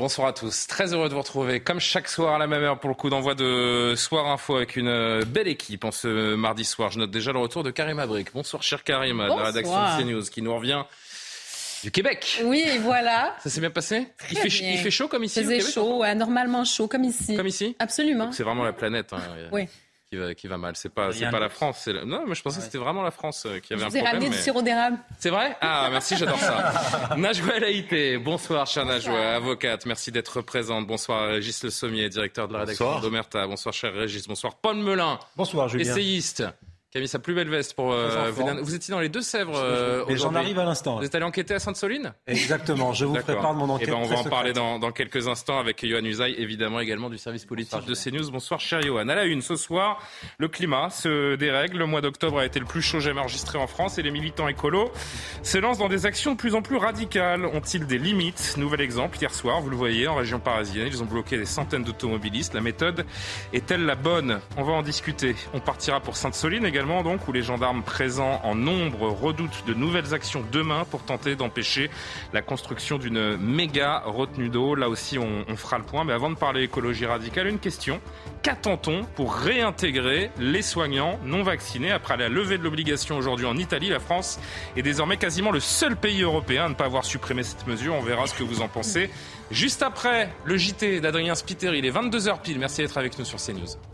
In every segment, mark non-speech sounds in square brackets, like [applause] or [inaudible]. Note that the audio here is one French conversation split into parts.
Bonsoir à tous, très heureux de vous retrouver comme chaque soir à la même heure pour le coup d'envoi de Soir Info avec une belle équipe en ce mardi soir. Je note déjà le retour de Karim Abrik. Bonsoir cher Karim, de la rédaction de CNews qui nous revient du Québec. Oui, voilà. Ça s'est bien passé? Il fait, il fait, chaud comme ici Il faisait chaud, ouais, normalement chaud comme ici. Comme ici? Absolument. C'est vraiment la planète. Hein, oui. Qui va, qui va, mal. C'est pas, c'est pas la France. La... Non, mais je pensais que c'était vraiment la France euh, qui avait je un vous ai problème. ramené mais... du sirop d'érable. C'est vrai? Ah, merci, j'adore ça. [laughs] Najwa Laïté, bonsoir, chère Najwa, avocate. Merci d'être présente. Bonsoir, Régis Le Sommier, directeur de la rédaction d'Omerta. Bonsoir, cher Régis. Bonsoir, Paul Melun. Bonsoir, Julien. Essayiste qui a mis sa plus belle veste pour euh, venir. Vous étiez dans les Deux-Sèvres euh, j'en arrive à l'instant. Vous êtes allé enquêter à Sainte-Soline? Exactement, je vous prépare mon enquête. Et ben on va en parler dans, dans, quelques instants avec Johan Usaï, évidemment également du service politique Bonsoir, de CNews. Bonsoir cher Johan. À la une ce soir, le climat se dérègle. Le mois d'octobre a été le plus chaud jamais enregistré en France et les militants écolos se lancent dans des actions de plus en plus radicales. Ont-ils des limites? Nouvel exemple, hier soir, vous le voyez, en région parisienne, ils ont bloqué des centaines d'automobilistes. La méthode est-elle la bonne? On va en discuter. On partira pour Sainte-Soline également, donc, où les gendarmes présents en nombre redoutent de nouvelles actions demain pour tenter d'empêcher la construction d'une méga retenue d'eau. Là aussi, on, on, fera le point. Mais avant de parler écologie radicale, une question. Qu'attend-on pour réintégrer les soignants non vaccinés après la levée de l'obligation aujourd'hui en Italie? La France est désormais quasiment le seul pays européen à ne pas avoir supprimé cette mesure. On verra ce que vous en pensez. Juste après le JT d'Adrien Spiteri, il est 22h pile. Merci d'être avec nous sur CNews.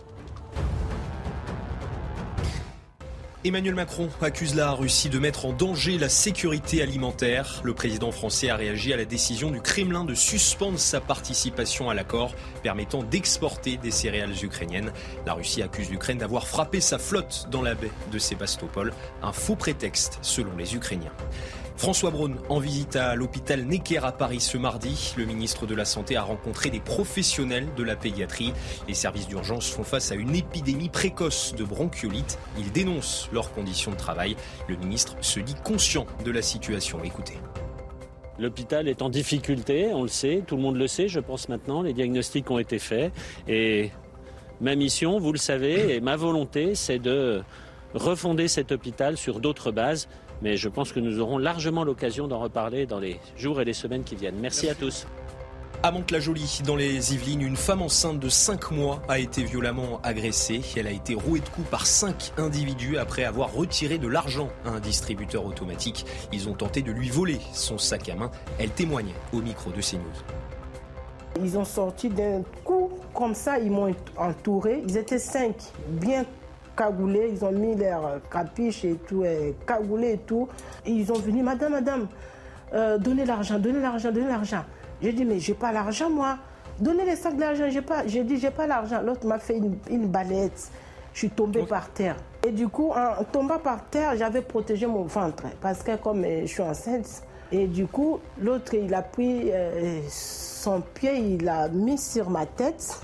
Emmanuel Macron accuse la Russie de mettre en danger la sécurité alimentaire. Le président français a réagi à la décision du Kremlin de suspendre sa participation à l'accord permettant d'exporter des céréales ukrainiennes. La Russie accuse l'Ukraine d'avoir frappé sa flotte dans la baie de Sébastopol, un faux prétexte selon les Ukrainiens. François Braun en visite à l'hôpital Necker à Paris ce mardi. Le ministre de la Santé a rencontré des professionnels de la pédiatrie. Les services d'urgence font face à une épidémie précoce de bronchiolite. Ils dénoncent leurs conditions de travail. Le ministre se dit conscient de la situation. Écoutez. L'hôpital est en difficulté, on le sait, tout le monde le sait, je pense maintenant. Les diagnostics ont été faits. Et ma mission, vous le savez, et ma volonté, c'est de refonder cet hôpital sur d'autres bases. Mais je pense que nous aurons largement l'occasion d'en reparler dans les jours et les semaines qui viennent. Merci à tous. À Mantes-la-Jolie, dans les Yvelines, une femme enceinte de 5 mois a été violemment agressée. Elle a été rouée de coups par 5 individus après avoir retiré de l'argent à un distributeur automatique. Ils ont tenté de lui voler son sac à main. Elle témoigne au micro de CNews. Ils ont sorti d'un coup comme ça, ils m'ont entouré. Ils étaient 5, bien cagoulés, ils ont mis leur capiche et tout, et cagoulés et tout. Et ils ont venu, madame, madame, euh, donnez l'argent, donnez l'argent, donnez l'argent. J'ai dit, mais j'ai pas l'argent, moi. Donnez les sacs d'argent, j'ai pas. J'ai dit, j'ai pas l'argent. L'autre m'a fait une, une, balette. Je suis tombée okay. par terre. Et du coup, en tombant par terre, j'avais protégé mon ventre. Parce que comme je suis enceinte, et du coup, l'autre, il a pris euh, son pied, il l'a mis sur ma tête.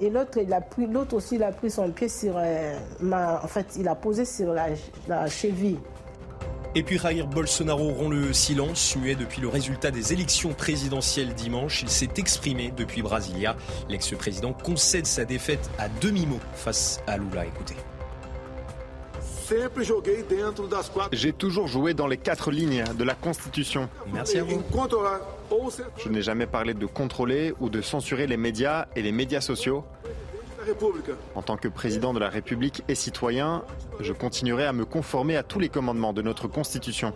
Et l'autre, il a pris, l'autre aussi, il a pris son pied sur euh, ma, en fait, il a posé sur la, la cheville. Et puis Jair Bolsonaro rompt le silence, muet depuis le résultat des élections présidentielles dimanche. Il s'est exprimé depuis Brasilia. L'ex-président concède sa défaite à demi-mot face à Lula. Écoutez. J'ai toujours joué dans les quatre lignes de la Constitution. Merci à vous. Je n'ai jamais parlé de contrôler ou de censurer les médias et les médias sociaux. En tant que président de la République et citoyen, je continuerai à me conformer à tous les commandements de notre Constitution.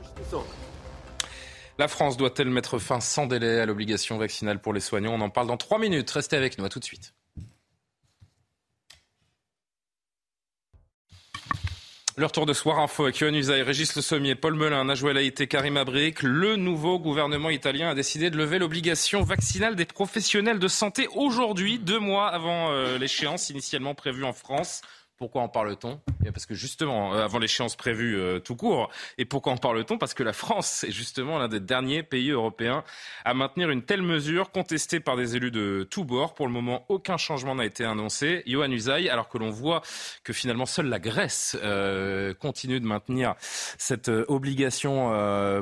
La France doit-elle mettre fin sans délai à l'obligation vaccinale pour les soignants? On en parle dans trois minutes. Restez avec nous. À tout de suite. Le retour de Soir Info avec Yohann Usaï, Régis Le Sommier, Paul Melun, Najouel Haïté, Karim Abric. Le nouveau gouvernement italien a décidé de lever l'obligation vaccinale des professionnels de santé aujourd'hui, deux mois avant euh, l'échéance initialement prévue en France Pourquoi en parle-t-on eh Parce que justement, euh, avant l'échéance prévue euh, tout court, et pourquoi en parle-t-on Parce que la France est justement l'un des derniers pays européens à maintenir une telle mesure contestée par des élus de tous bords. Pour le moment, aucun changement n'a été annoncé. Johan Usaï, alors que l'on voit que finalement seule la Grèce euh, continue de maintenir cette obligation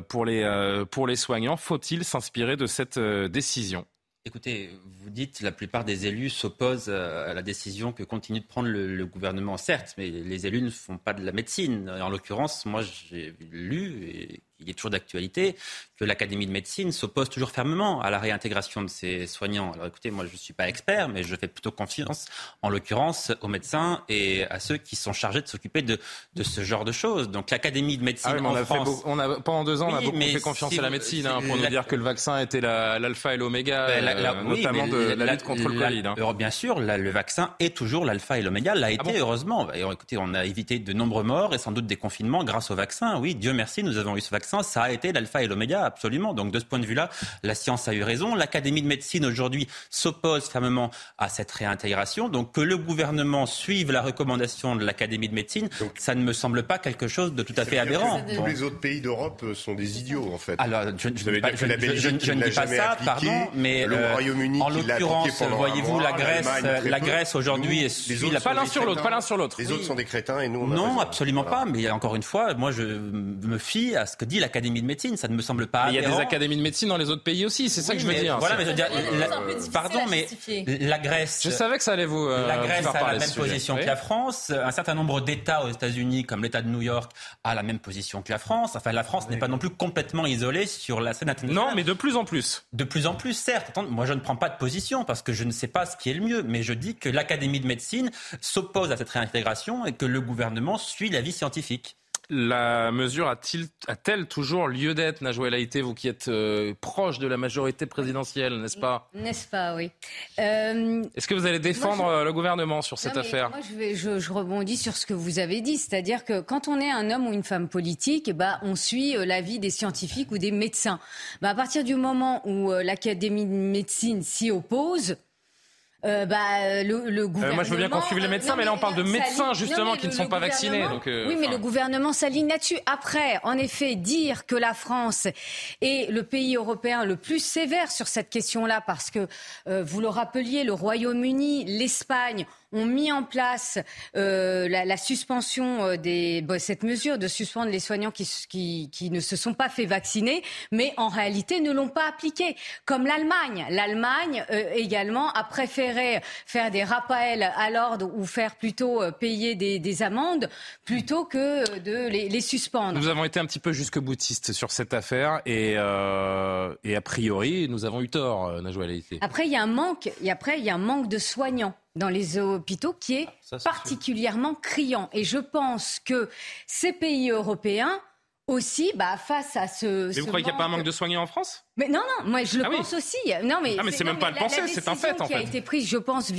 pour, les, pour les soignants, faut-il s'inspirer de cette décision Écoutez, vous dites la plupart des élus s'opposent à la décision que continue de prendre le, gouvernement, certes, mais les élus ne font pas de la médecine. En l'occurrence, moi j'ai lu, et il est toujours d'actualité, que l'Académie de médecine s'oppose toujours fermement à la réintégration de ces soignants. Alors écoutez, moi je ne suis pas expert, mais je fais plutôt confiance, en l'occurrence, aux médecins et à ceux qui sont chargés de s'occuper de, de ce genre de choses. Donc l'Académie de médecine ah en on France... on a, pendant deux ans, on a beaucoup fait confiance à la médecine hein, pour nous dire que le vaccin était l'alpha et l'oméga, ben, euh, notamment de la, lutte contre le Covid. Hein. Bien sûr, le vaccin est toujours l'alpha et l'oméga, l'a ah été heureusement. écoutez, on a évité de nombreux morts et sans doute des confinements grâce au vaccin. Oui, Dieu merci, nous avons eu ce vaccin, ça a été l'alpha et l'oméga, absolument. Donc de ce point de vue-là, la science a eu raison. L'Académie de médecine aujourd'hui s'oppose fermement à cette réintégration. Donc que le gouvernement suive la recommandation de l'Académie de médecine, ça ne me semble pas quelque chose de tout à fait aberrant. Tous les autres pays d'Europe sont des idiots, en fait. Alors, je, ne dis pas, ça, pardon, mais le euh, Royaume-Uni, en l'occurrence, voyez-vous, la Grèce, la Grèce aujourd'hui est pas l'un sur l'autre, pas l'un sur l'autre. Les autres sont des crétins et nous. non, absolument pas. Mais encore une fois, moi, je me fie à ce que dit l'Académie de médecine. Ça ne me semble pas. Il y a des académies de médecine dans les autres pays aussi. C'est ça que je veux dire. Voilà, mais je veux dire, pardon, mais la Grèce. Je savais que ça allait vous. Euh, la Grèce a la même position que la France. Un certain nombre d'États aux États-Unis, comme l'État de New York, a la même position que la France. Enfin, la France n'est pas non plus complètement isolée sur la scène internationale. Non, mais de plus en plus. De plus en plus, certes. moi, je ne prends pas de position parce que je ne sais pas ce qui est le mieux, mais je dis que l'Académie de médecine s'oppose à cette réintégration et que le gouvernement suit l'avis scientifique. La mesure a-t-elle toujours lieu d'être, Najwa Haïté, vous qui êtes euh, proche de la majorité présidentielle, n'est-ce pas? N'est-ce pas, oui. Euh, Est-ce que vous allez défendre euh, le gouvernement sur cette affaire? Moi, je, rebondis sur ce que vous avez dit, c'est-à-dire que quand on est un homme ou une femme politique, bah, on suit l'avis des scientifiques ou des médecins. Bah, à partir du moment où l'Académie de médecine s'y oppose, euh, bah, le, gouvernement. Euh, moi, je veux bien qu'on suive les médecins, mais là, on parle de médecins, justement, qui ne sont pas vaccinés. Donc, euh, oui, mais le gouvernement s'aligne là-dessus. Après, en effet, dire que la France est le pays européen le plus sévère sur cette question-là, parce que, vous le rappeliez, le Royaume-Uni, l'Espagne ont mis en place euh, la, la, suspension euh, des cette mesure de suspendre les soignants qui, qui, qui, ne se sont pas fait vacciner, mais en réalité ne l'ont pas appliqué, comme l'Allemagne. L'Allemagne euh, également a préféré faire des rappels à l'ordre ou faire plutôt payer des, des, amendes plutôt que de les, les, suspendre. Nous avons été un petit peu jusque boutistes sur cette affaire et, et a priori nous avons eu tort, Najwa Après il y a un manque, et après il y a un manque de soignants dans les hôpitaux qui est, ah, particulièrement criant. Et je pense que ces pays européens aussi, bah, face à ce. Mais vous croyez qu'il n'y a pas un manque de soignants en France? Mais non, non, moi je le ah pense aussi. Non, mais, ah, mais c'est même pas le penser, c'est un fait en fait. qui a été prise, je pense,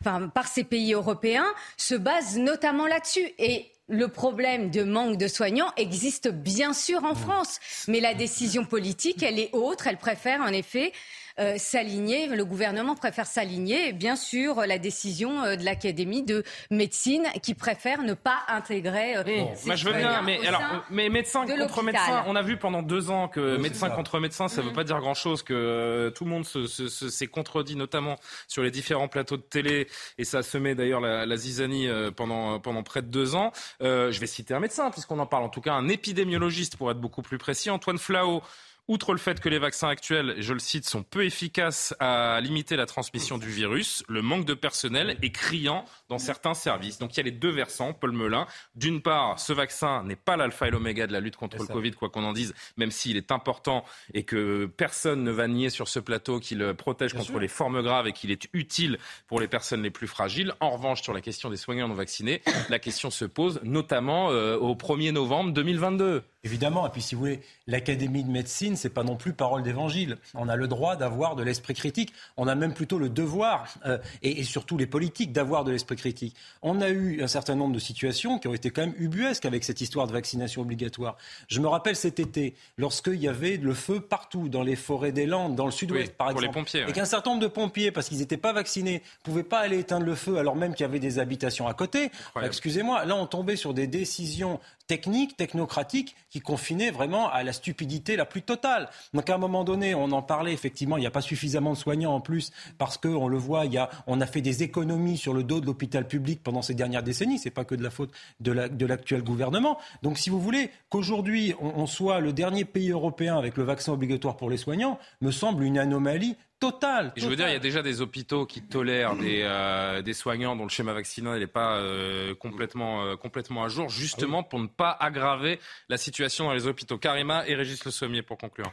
enfin, par ces pays européens se base notamment là-dessus. Et le problème de manque de soignants existe bien sûr en mmh. France, mais la décision politique, elle est autre. Elle préfère en effet euh, s'aligner, le gouvernement préfère s'aligner, bien sûr, la décision euh, de l'Académie de médecine qui préfère ne pas intégrer. Euh, bon, je veux bien, mais alors, mais médecin contre médecin, on a vu pendant deux ans que médecin contre médecin, ça ne veut mm. pas dire grand-chose, que tout le monde s'est contredit, notamment sur les différents plateaux de télé, et ça se met d'ailleurs la, la, zizanie pendant, pendant près de deux ans. je vais citer un médecin, puisqu'on en parle, en tout cas un épidémiologiste pour être beaucoup plus précis, Antoine Flao. Outre le fait que les vaccins actuels, je le cite, sont peu efficaces à limiter la transmission du virus, le manque de personnel est criant dans certains services. Donc il y a les deux versants, Paul Melun. D'une part, ce vaccin n'est pas l'alpha et l'oméga de la lutte contre le Covid, quoi qu'on en dise, même s'il est important et que personne ne va nier sur ce plateau qu'il protège contre les formes graves et qu'il est utile pour les personnes les plus fragiles. En revanche, sur la question des soignants non vaccinés, la question se pose notamment euh, au 1er novembre 2022. Évidemment, et puis si vous voulez, l'Académie de médecine, c'est pas non plus parole d'évangile. On a le droit d'avoir de l'esprit critique. On a même plutôt le devoir, euh, et, surtout les politiques, d'avoir de l'esprit critique. On a eu un certain nombre de situations qui ont été quand même ubuesques avec cette histoire de vaccination obligatoire. Je me rappelle cet été, lorsqu'il y avait le feu partout, dans les forêts des Landes, dans le sud-ouest, par exemple. Les pompiers, Et qu'un certain nombre de pompiers, parce qu'ils n'étaient pas vaccinés, ne pouvaient pas aller éteindre le feu alors même qu'il y avait des habitations à côté. Excusez-moi, là on tombait sur des décisions techniques, technocratiques, qui confinaient vraiment à la stupidité la plus totale. Donc à un moment donné, on en parlait, effectivement, il n'y a pas suffisamment de soignants en plus, parce qu'on le voit, il y a, on a fait des économies sur le dos de l'hôpital public pendant ces dernières décennies, c'est pas que de la faute de l'actuel gouvernement. Donc si vous voulez qu'aujourd'hui on, on soit le dernier pays européen avec le vaccin obligatoire pour les soignants, me semble une anomalie Total, Je veux dire, il y a déjà des hôpitaux qui tolèrent des, euh, des soignants dont le schéma vaccinal n'est pas euh, complètement, euh, complètement à jour, justement pour ne pas aggraver la situation dans les hôpitaux. Karima et Régis Le Sommier pour conclure.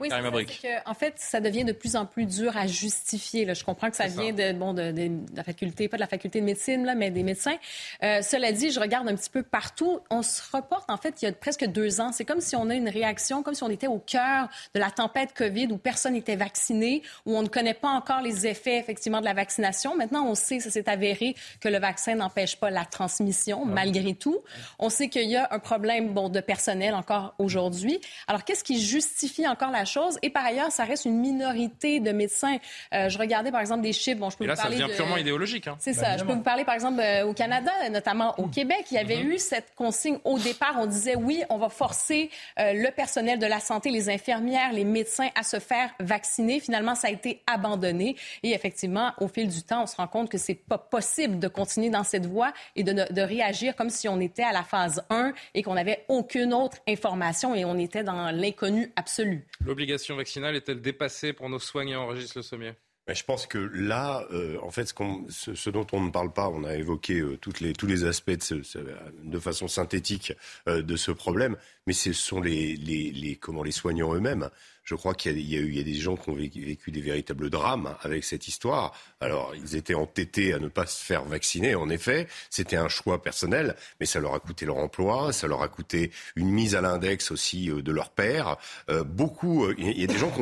Oui, c'est que, en fait, ça devient de plus en plus dur à justifier. Là. Je comprends que ça vient De, bon, de, de, la faculté, pas de la faculté de médecine, là, mais des médecins. Euh, cela dit, je regarde un petit peu partout. On se reporte, en fait, il y a presque deux ans. C'est comme si on a une réaction, comme si on était au cœur de la tempête COVID où personne n'était vacciné, où on ne connaît pas encore les effets, effectivement, de la vaccination. Maintenant, on sait, ça s'est avéré, que le vaccin n'empêche pas la transmission, malgré tout. On sait qu'il y a un problème, bon, de personnel encore aujourd'hui. Alors, qu'est-ce qui justifie encore la chose. Et par ailleurs, ça reste une minorité de médecins. Euh, je regardais par exemple des chiffres. Bon, je peux Et là, vous parler ça devient purement idéologique. Hein. C'est ça. Je peux vous parler par exemple euh, au Canada, notamment au Québec. Il y avait mm-hmm. eu cette consigne au départ. On disait oui, on va forcer euh, le personnel de la santé, les infirmières, les médecins à se faire vacciner. Finalement, ça a été abandonné. Et effectivement, au fil du temps, on se rend compte que c'est pas possible de continuer dans cette voie et de, de réagir comme si on était à la phase 1 et qu'on n'avait aucune autre information et on était dans l'inconnu absolu l'obligation vaccinale est-elle dépassée pour nos soignants, Régis Le Sommier? Je pense que là, euh, en fait, ce, dont on ne parle pas, on a évoqué euh, tous les aspects de, façon synthétique euh, de ce problème, mais ce sont les soignants eux-mêmes je crois qu'il y, il y a des gens qui ont vécu, des véritables drames avec cette histoire. Alors, ils étaient entêtés à ne pas se faire vacciner, en effet. C'était un choix personnel, mais ça leur a coûté leur emploi, ça leur a coûté une mise à l'index aussi euh, de leur père. Euh, beaucoup, euh, il y a des gens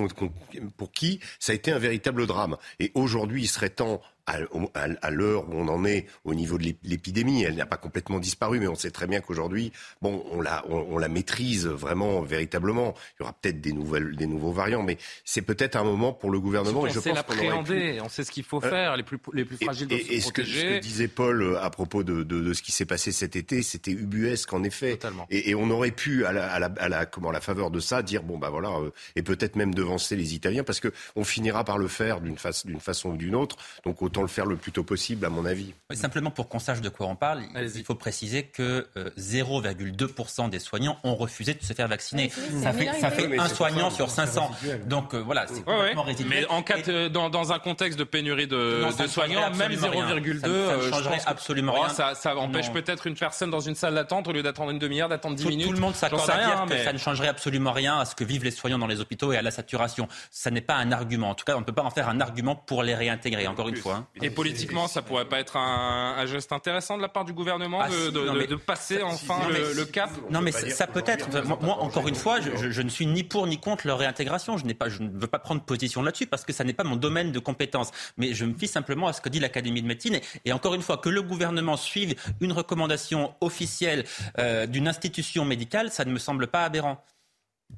pour qui ça a été un véritable drame. Et aujourd'hui, il serait temps à, l'heure où on en est au niveau de l'épidémie. Elle n'a pas complètement disparu, mais on sait très bien qu'aujourd'hui, bon, on la, on, la maîtrise vraiment, véritablement. Il y aura peut-être des, nouvelles, des nouveaux variants, mais c'est peut-être un moment pour le gouvernement. et je sait l'appréhender, on sait ce qu'il faut euh, faire, les plus, les plus fragiles doivent et, se ce, que, ce que, disait Paul euh, à propos de, de, de ce qui s'est passé cet été, c'était ubuesque en effet. Et, et, on aurait pu, à la, à la, à la, comment, la faveur de ça, dire bon bah voilà, euh, et peut-être même devancer les Italiens, parce que on finira par le faire d'une fa façon ou d'une autre. Donc autant le faire le plus tôt possible, à mon avis. simplement pour qu'on sache de quoi on parle, il faut préciser que 0,2% euh, des soignants ont refusé de se faire vacciner. ça, fait, ça fait, un soignant sur 500. Donc euh, voilà, c'est complètement ouais, Mais en cas dans, dans, un contexte de pénurie de, de soignants, même 0,2, ça, ne changerait absolument rien. Ça, ça empêche peut-être une personne dans une salle d'attente, au lieu d'attendre une demi-heure, d'attendre 10 minutes. Tout le monde s'accorde à dire que ça ne changerait absolument rien à ce que vivent les soignants dans les hôpitaux et à la saturation. Ça n'est pas un argument. En tout cas, on ne peut pas en faire un argument pour les réintégrer, encore une fois. Hein politiquement, ça pourrait pas être un, geste intéressant de la part du gouvernement ah, de, passer enfin le, cap Non, mais ça, peut être. Moi, encore une fois, je, ne suis ni pour ni contre leur réintégration. Je, pas, je ne veux pas prendre position là-dessus parce que ça n'est pas mon domaine de compétence. Mais je me fie simplement à ce que dit l'Académie de médecine. Et, encore une fois, que le gouvernement suive une recommandation officielle euh, d'une institution médicale, ça ne me semble pas aberrant.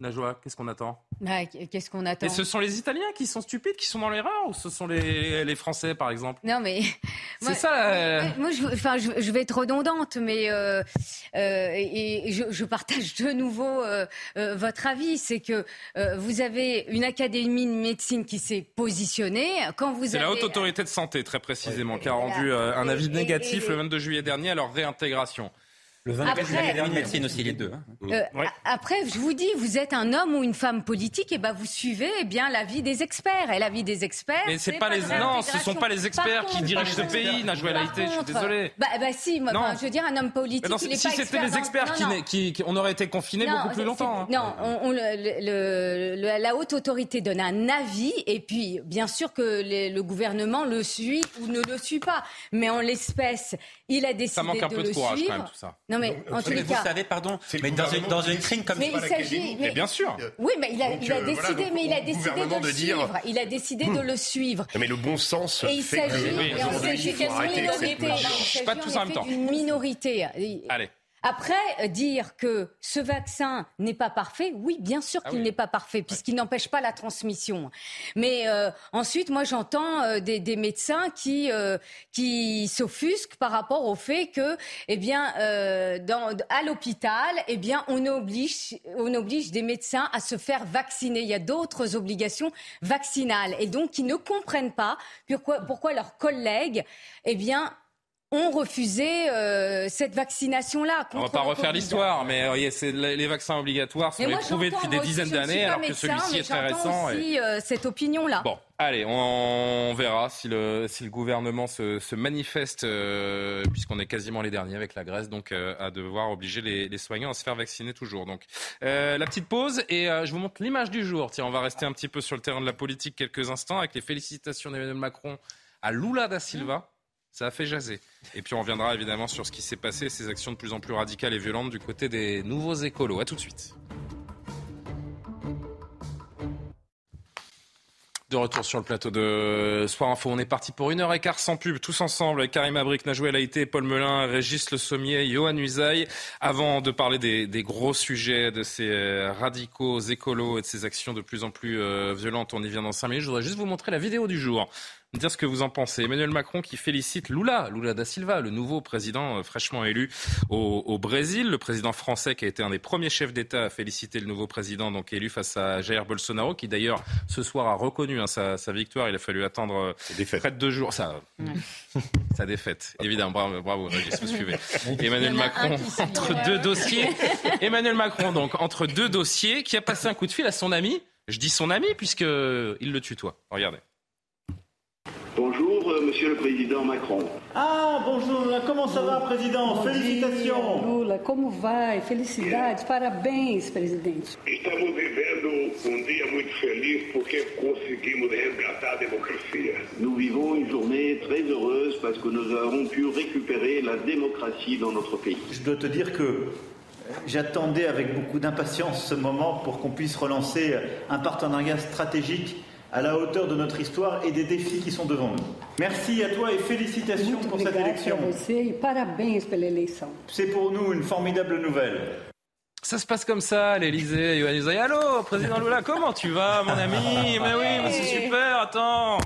Najwa, qu'est-ce qu'on attend? Bah, Qu'est-ce qu'on attend? Et ce sont les Italiens qui sont stupides, qui sont dans l'erreur, ou ce sont les, les Français, par exemple? Non, mais [laughs] c'est ça. Euh, moi, je, enfin, je, vais être redondante, mais euh, euh, et, je, partage de nouveau votre avis, c'est que vous avez une académie de médecine qui s'est positionnée. Quand vous c'est la haute autorité de santé, très précisément, qui a rendu un avis négatif le 22 juillet dernier à leur réintégration. Le 24 après, médecine aussi, les deux. Hein. Euh, après, je vous dis, vous êtes un homme ou une femme politique, et ben vous suivez eh bien l'avis des experts. Et l'avis des experts. Mais c'est pas, les non, ce sont pas les experts qui dirigent ce pays, Najwa Laïté. Je suis désolé. Bah, bah si, moi, je veux dire un homme politique. Non, si c'était les experts qui, qui, on aurait été confinés beaucoup plus longtemps. Hein. Non, on, le, la haute autorité donne un avis, et puis bien sûr que le gouvernement le suit ou ne le suit pas. Mais en l'espèce, il a décidé ça manque un de peu de courage quand même tout ça. Non mais en tous les vous cas. savez, pardon, mais dans une, dans une crime comme Mais il s'agit. Mais bien sûr. Oui, mais il a, Donc, il a euh, voilà, décidé, donc, mais il a décidé de le dire- suivre. Il a décidé de le suivre. Non, mais le bon sens Et il s'agit, oui, et on aujourd'hui, s'agit il faut d'une minorité. Pas tous en même temps. d'une minorité. Allez. Après, euh, dire que ce vaccin n'est pas parfait, oui, bien sûr Ah qu'il oui. n'est pas parfait, puisqu'il n'empêche pas la transmission. Mais euh, ensuite, moi, j'entends euh, des, des médecins qui euh, qui s'offusquent par rapport au fait que, eh bien, euh, dans, à l'hôpital, eh bien, on oblige on oblige des médecins à se faire vacciner. Il y a d'autres obligations vaccinales, et donc ils ne comprennent pas pourquoi pourquoi leurs collègues, eh bien ont refusé euh, cette vaccination-là. On va pas refaire l'histoire, mais euh, c'est- les vaccins obligatoires sont éprouvés depuis des dizaines d'années, alors que celui-ci est très récent. et- aussi euh, cette opinion-là. Bon, allez, on verra si le, si le gouvernement se, se manifeste, euh, puisqu'on est quasiment les derniers avec la Grèce, donc euh, à devoir obliger les, les soignants à se faire vacciner toujours. Donc, euh, la petite pause et euh, je vous montre l'image du jour. Tiens, on va rester un petit peu sur le terrain de la politique quelques instants avec les félicitations d'Emmanuel Macron à Lula da Silva. Ça a fait jaser. Et puis on reviendra évidemment sur ce qui s'est passé, ces actions de plus en plus radicales et violentes du côté des nouveaux écolos. À tout de suite. De retour sur le plateau de Soir Info. On est parti pour une heure et quart sans pub, tous ensemble, Karim Abric, Najoué Laïté, Paul Melun, Régis Le Sommier, Johan Usaï. Avant de parler des, des gros sujets, de ces euh, radicaux écolos et de ces actions de plus en plus euh, violentes, on y vient dans cinq minutes. Je voudrais juste vous montrer la vidéo du jour. Dire ce que vous en pensez. Emmanuel Macron qui félicite Lula, Lula da Silva, le nouveau président euh, fraîchement élu au, au Brésil, le président français qui a été un des premiers chefs d'État à féliciter le nouveau président donc élu face à Jair Bolsonaro, qui d'ailleurs ce soir a reconnu hein, sa, sa victoire. Il a fallu attendre euh, près de deux jours. Ça, [laughs] sa défaite, évidemment. Bravo, bravo Régis, vous suivez. Emmanuel Macron entre deux dossiers. Emmanuel Macron donc entre deux dossiers qui a passé un coup de fil à son ami. Je dis son ami puisque il le tutoie. Regardez. Bonjour, euh, Monsieur le Président Macron. Ah, bonjour, comment ça va, Président? Bom Félicitations. dia, Lula, como vai? Felicidades, parabéns, presidente. Estamos vivendo um dia muito feliz porque conseguimos resgatar a democracia. Nous vivons une journée très heureuse parce que nous avons pu récupérer la démocratie dans notre pays. Je dois te dire que j'attendais avec beaucoup d'impatience ce moment pour qu'on puisse relancer un partenariat stratégique à la hauteur de notre histoire et des défis qui sont devant nous. Merci à toi et félicitations Muito pour cette élection. e parabéns pela eleição. C'est pour nous une formidable nouvelle. Ça se passe comme ça à l'Elysée. Yohann Usaï, allô, président Lula, comment tu vas, mon ami Mais oui, mais c'est super, attends.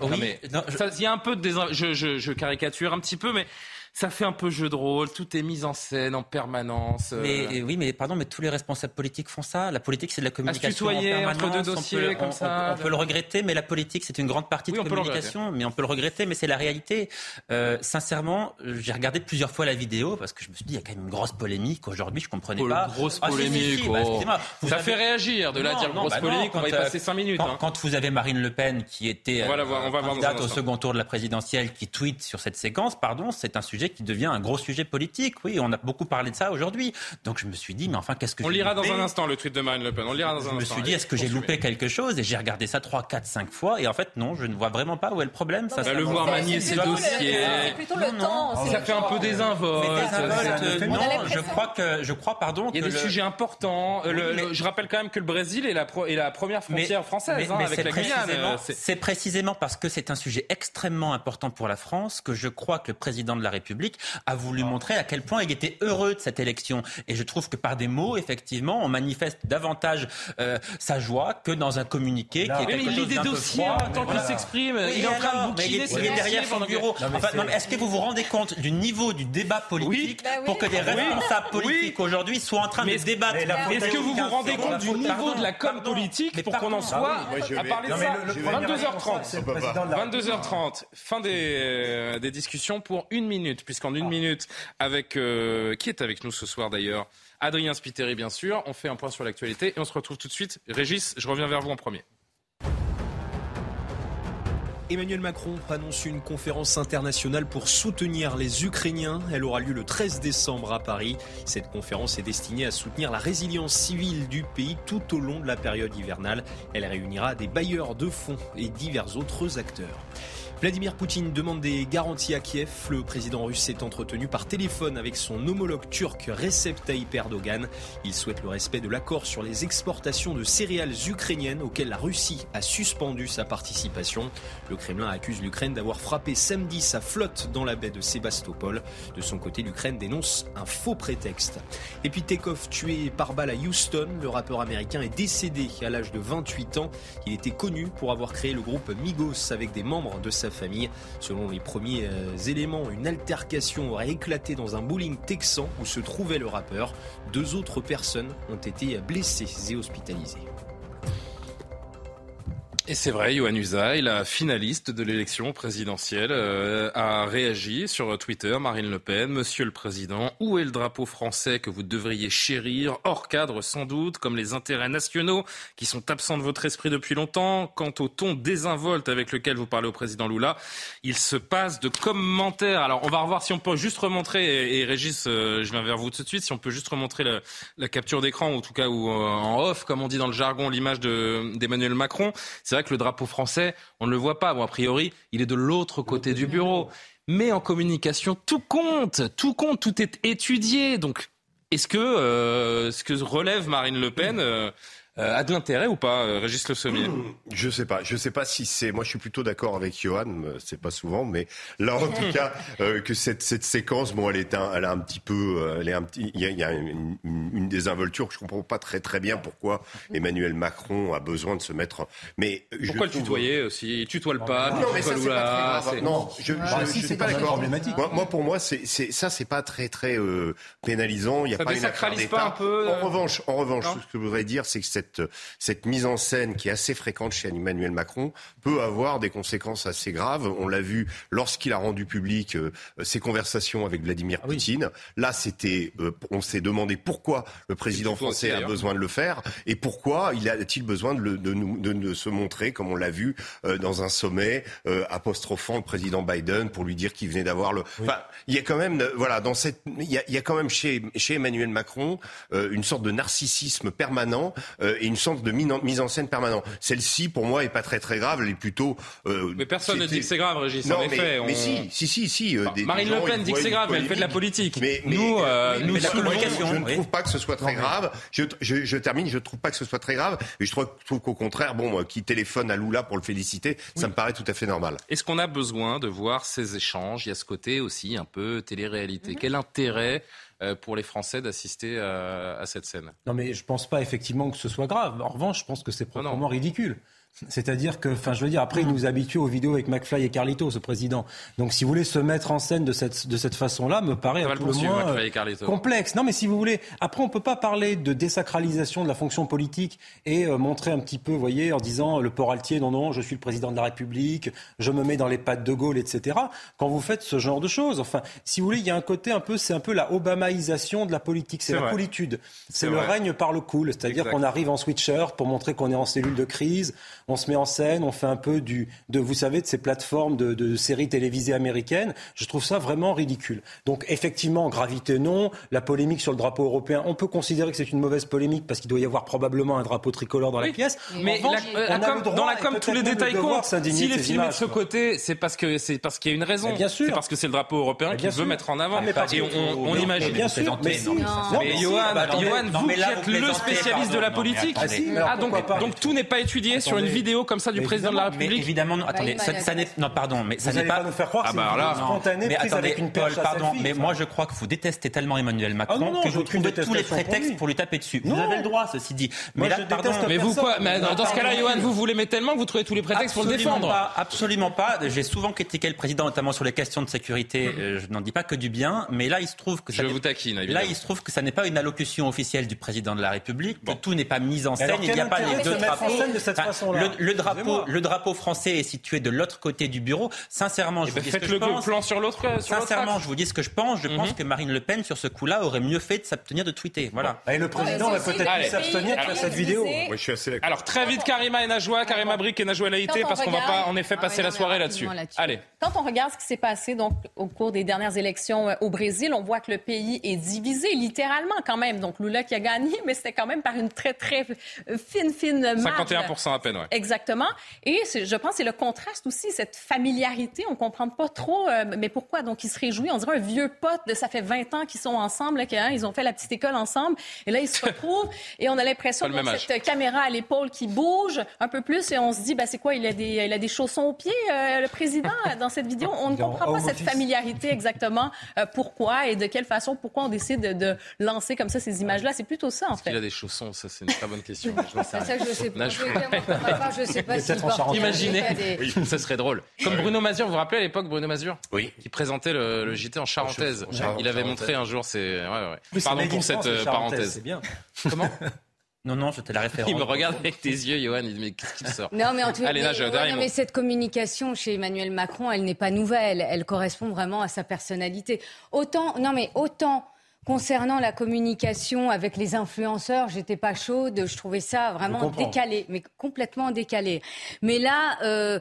Non, mais ça, il y a un peu de désin... je, je, je caricature un petit peu, mais ça fait un peu jeu de rôle. Tout est mis en scène en permanence. euh. Mais oui, mais pardon, mais tous les responsables politiques font ça. La politique, c'est de la communication tutoyer en entre permanence. deux On peut dossiers le- comme on- ça, On, peut le regretter, mais la politique, c'est une grande partie Oui, de communication. Mais on peut le regretter, mais c'est la réalité. Euh, sincèrement, j'ai regardé plusieurs fois la vidéo parce que je me suis dit, il y a quand même une grosse polémique aujourd'hui. Je comprenais Oh, pas. grosse Ah, si, si, si, polémique, bah, oh. Ça avez- fait réagir de Non, dire non, grosse bah polémique. on va y passer euh, cinq minutes. Quand, hein. quand vous avez Marine Le Pen qui était On va la voir, on va voir dans un candidate au second tour de la présidentielle qui tweet sur cette séquence, pardon, c'est un sujet qui devient un gros sujet politique. Oui, on a beaucoup parlé de ça aujourd'hui. Donc je me suis dit, mais enfin, qu'est-ce que On lira dans un instant le tweet de Marine Le Pen. On le lira dans un je me instant. suis dit, est-ce que j'ai loupé quelque chose Et j'ai regardé ça 3, 4, 5 fois. Et en fait, non, je ne vois vraiment pas où est le problème. Ça, Bah, le voir manier ses dossiers. C'est plutôt le temps. c'est Ça fait un peu désinvolte. Mais désinvolte, euh, a non, je crois que, je crois, pardon, Il y a des sujets importants. Je rappelle quand même que le Brésil est la, pro- est la première frontière française mais- hein, avec la Guyane. C'est précisément parce que c'est un sujet extrêmement important pour la France que je crois que le président de la République a voulu montrer à quel point il était heureux de cette élection. Et je trouve que par des mots, effectivement, on manifeste davantage euh, sa joie que dans un communiqué qui est Mais quelque il lit chose des d'un peu dossiers froid. temps qu'il s'exprime. Oui, il est en train de mais bouquiner il est derrière son bureau. Non, mais Enfin, non, mais Est-ce que vous vous rendez compte du niveau du débat politique pour que des responsables politiques aujourd'hui soient en train Mais de débattre Est-ce que vous vous rendez compte du niveau de la com politique pour qu'on en soit je à parler de Non, mais ça. le- le premier 22h30 c'est le président de la 22h30 fin des, euh, des discussions pour une minute puisqu'en une minute avec euh, qui est avec nous ce soir d'ailleurs? Adrien Spiteri bien sûr on fait un point sur l'actualité et on se retrouve tout de suite Régis je reviens vers vous en premier Emmanuel Macron annonce une conférence internationale pour soutenir les Ukrainiens. Elle aura lieu le 13 décembre à Paris. Cette conférence est destinée à soutenir la résilience civile du pays tout au long de la période hivernale. Elle réunira des bailleurs de fonds et divers autres acteurs. Vladimir Poutine demande des garanties à Kiev. Le président russe s'est entretenu par téléphone avec son homologue turc Recep Tayyip Erdogan. Il souhaite le respect de l'accord sur les exportations de céréales ukrainiennes auquel la Russie a suspendu sa participation. Le Kremlin accuse l'Ukraine d'avoir frappé samedi sa flotte dans la baie de Sébastopol. De son côté, l'Ukraine dénonce un faux prétexte. Et puis Tekov tué par balle à Houston. Le rappeur américain est décédé à l'âge de 28 ans. Il était connu pour avoir créé le groupe Migos avec des membres de sa famille. Selon les premiers euh, éléments, une altercation aurait éclaté dans un bowling texan où se trouvait le rappeur. Deux autres personnes ont été blessées et hospitalisées. Et c'est vrai, Yohann Usaï, la finaliste de l'élection présidentielle, euh, a réagi sur Twitter. Marine Le Pen, Monsieur le Président, où est le drapeau français que vous devriez chérir? Hors cadre sans doute, comme les intérêts nationaux qui sont absents de votre esprit depuis longtemps. Quant au ton désinvolte avec lequel vous parlez au Président Lula, il se passe de commentaires. Alors on va revoir si on peut juste remontrer, et, Régis, euh, je viens vers vous tout de suite, si on peut juste remontrer la, capture d'écran, ou en tout cas ou, en off, comme on dit dans le jargon, l'image d'Emmanuel Macron. Le drapeau français, on ne le voit pas. A priori, il est de l'autre côté du bureau. Mais en communication, tout compte, tout compte, tout est étudié. Donc, est-ce que euh, ce que relève Marine Le Pen euh, euh, a de l'intérêt ou pas, euh, Régis Le Sommier? Je sais pas. Je sais pas si c'est. Moi, je suis plutôt d'accord avec Johan. Euh, c'est pas souvent, mais là, en tout [laughs] cas, que cette, cette séquence, bon, elle est un, elle a un petit peu, elle est un petit. Il y a, il y a une, une, désinvolture. Je comprends pas très très bien pourquoi Emmanuel Macron a besoin de se mettre. Mais pourquoi le tutoyer aussi? Il tutoie le pas. Non, mais ça, c'est pas très grave. Non, je, ah, je, suis pas d'accord. Moi, moi, pour moi, c'est, c'est ça, c'est pas très très euh, pénalisant. Il y a ça pas désacralise pas un peu. En revanche, en revanche, ce que je voudrais dire, c'est que cette cette, mise en scène qui est assez fréquente chez Emmanuel Macron peut avoir des conséquences assez graves. On l'a vu lorsqu'il a rendu public euh, ses conversations avec Vladimir ah Poutine. Là, c'était, euh, on s'est demandé pourquoi le président français a besoin de le faire et pourquoi il a-t-il besoin de, de, de, de, se montrer, comme on l'a vu euh, dans un sommet, apostrophant le président Biden pour lui dire qu'il venait d'avoir le. Enfin, il y a quand même, voilà, dans cette, il y a, il y a quand même chez, chez Emmanuel Macron une sorte de narcissisme permanent et une sorte de mise en scène permanente. Celle-ci, pour moi, est pas très très grave. Elle est plutôt. Euh, mais personne ne dit que c'est grave, Régis. Non, en mais, effet, mais si, si, si, si. Euh, des, Marine Le Pen dit que c'est grave, mais elle fait de la politique. Mais, nous, euh, nous, la communication. Je ne trouve pas que ce soit très grave. Je, je, je, termine. Je ne trouve pas que ce soit très grave. Et je trouve, trouve qu'au contraire, bon, qui téléphone à Lula pour le féliciter, ça me paraît tout à fait normal. Est-ce qu'on a besoin de voir ces échanges? Il y a ce côté aussi un peu télé-réalité. Quel intérêt euh, pour les Français d'assister à, cette scène. Non, mais je ne pense pas effectivement que ce soit grave. En revanche, je pense que c'est proprement ridicule. C'est-à-dire que, enfin, je veux dire, après, il nous habitue aux vidéos avec McFly et Carlito, ce président. Donc, si vous voulez se mettre en scène de cette, de cette façon-là, me paraît un peu moins complexe. Non, mais si vous voulez, après, on peut pas parler de désacralisation de la fonction politique et euh, montrer un petit peu, vous voyez, en disant le port altier, non, non, je suis le président de la République, je me mets dans les pattes de Gaulle, etc. Quand vous faites ce genre de choses, enfin, si vous voulez, il y a un côté un peu, c'est un peu la Obamaisation de la politique, c'est la politude, c'est le règne par le cool, c'est-à-dire qu'on arrive en sweatshirt pour montrer qu'on est en cellule de crise on se met en scène, on fait un peu du, de, vous savez, de ces plateformes de, séries télévisées américaines. Je trouve ça vraiment ridicule. Donc effectivement, gravité non, la polémique sur le drapeau européen, on peut considérer que c'est une mauvaise polémique parce qu'il doit y avoir probablement un drapeau tricolore dans la pièce. Mais dans la com, tous les détails comptent. S'il est filmé de ce côté, c'est parce que c'est parce qu'il y a une raison. Bien sûr. C'est parce que c'est le drapeau européen qu'il veut mettre en avant. Et on imagine. Bien sûr. Mais Johan, vous qui êtes le spécialiste de la politique, ah, donc tout n'est pas étudié sur une vidéo comme ça du président de la République mais Évidemment, non, attendez, ça, n'est non pardon, mais ça n'est pas... nous faire croire ah bah là, spontané mais attendez, avec une Paul, pardon, mais moi je crois que vous détestez tellement Emmanuel Macron ah que vous trouvez tous les prétextes pour lui taper dessus. Vous avez le droit, ceci dit. Mais là, pardon, mais vous quoi Mais dans ce cas-là, Johan, vous vous l'aimez tellement que vous trouvez tous les prétextes pour le défendre Absolument pas. J'ai souvent critiqué le président, notamment sur les questions de sécurité. Euh, je n'en dis pas que du bien, mais là, il se trouve que je vous taquine. Là, il se trouve que ça n'est pas une allocution officielle du président de la République, que tout n'est pas mis en scène. Il n'y a pas les deux drapeaux. Le drapeau, le drapeau français est situé de l'autre côté du bureau. Sincèrement, je eh vous ben, dis ce que je pense. plan sur l'autre. Sincèrement, je vous dis ce que je pense. Je pense mhm. que Marine Le Pen, sur ce coup-là, aurait mieux fait de s'abstenir de tweeter. Voilà. Et le président va peut-être s'abstenir de cette vidéo. Oui, je suis assez Alors très vite, Karima et Najwa, Karima Brick et Najwa Laïté, parce qu'on va pas en effet ah passer la soirée là-dessus. Allez. Quand on regarde ce qui s'est passé donc au cours des dernières élections euh, au Brésil, on voit que le pays est divisé littéralement quand même. Donc Lula qui a gagné, [laughs] mais c'était quand même par une très très fine fine marge. 51 à peine, ouais. Exactement. Et je pense c'est le contraste aussi, cette familiarité. On comprend pas trop, euh, mais pourquoi? Donc, il se réjouit. On dirait un vieux pote de ça fait 20 ans qu'ils sont ensemble, qu'ils hein, ont fait la petite école ensemble. Et là, ils se retrouvent et on a l'impression que cette caméra à l'épaule qui bouge un peu plus et on se dit, ben, c'est quoi? Il a, des, il a des chaussons aux pieds, euh, le président, dans cette vidéo. On ne comprend pas cette familiarité exactement. Euh, pourquoi et de quelle façon, pourquoi on décide de, lancer comme ça ces images-là. C'est plutôt ça, en fait. Il a des chaussons, ça, c'est une très bonne question. [laughs] ça, je sais pas. Je sais pas si Imaginez, ça serait drôle. Comme Bruno Mazur, vous vous rappelez à l'époque Bruno Mazur Oui. Qui présentait le, JT en charentaise. Il avait montré un jour, c'est. Ouais, ouais. Pardon pour cette euh, parenthèse. C'est bien. [laughs] Comment non, non, c'était la référence. Il me regarde avec tes yeux, Johan. Il dit Mais qu'est-ce qu'il sort Non, mais en tout cas, mais, cette communication chez Emmanuel Macron, elle n'est pas nouvelle. Elle correspond vraiment à sa personnalité. Autant, non, mais autant concernant la communication avec les influenceurs, j'étais pas chaude. Je trouvais ça vraiment décalé, mais complètement décalé. Mais là. Euh,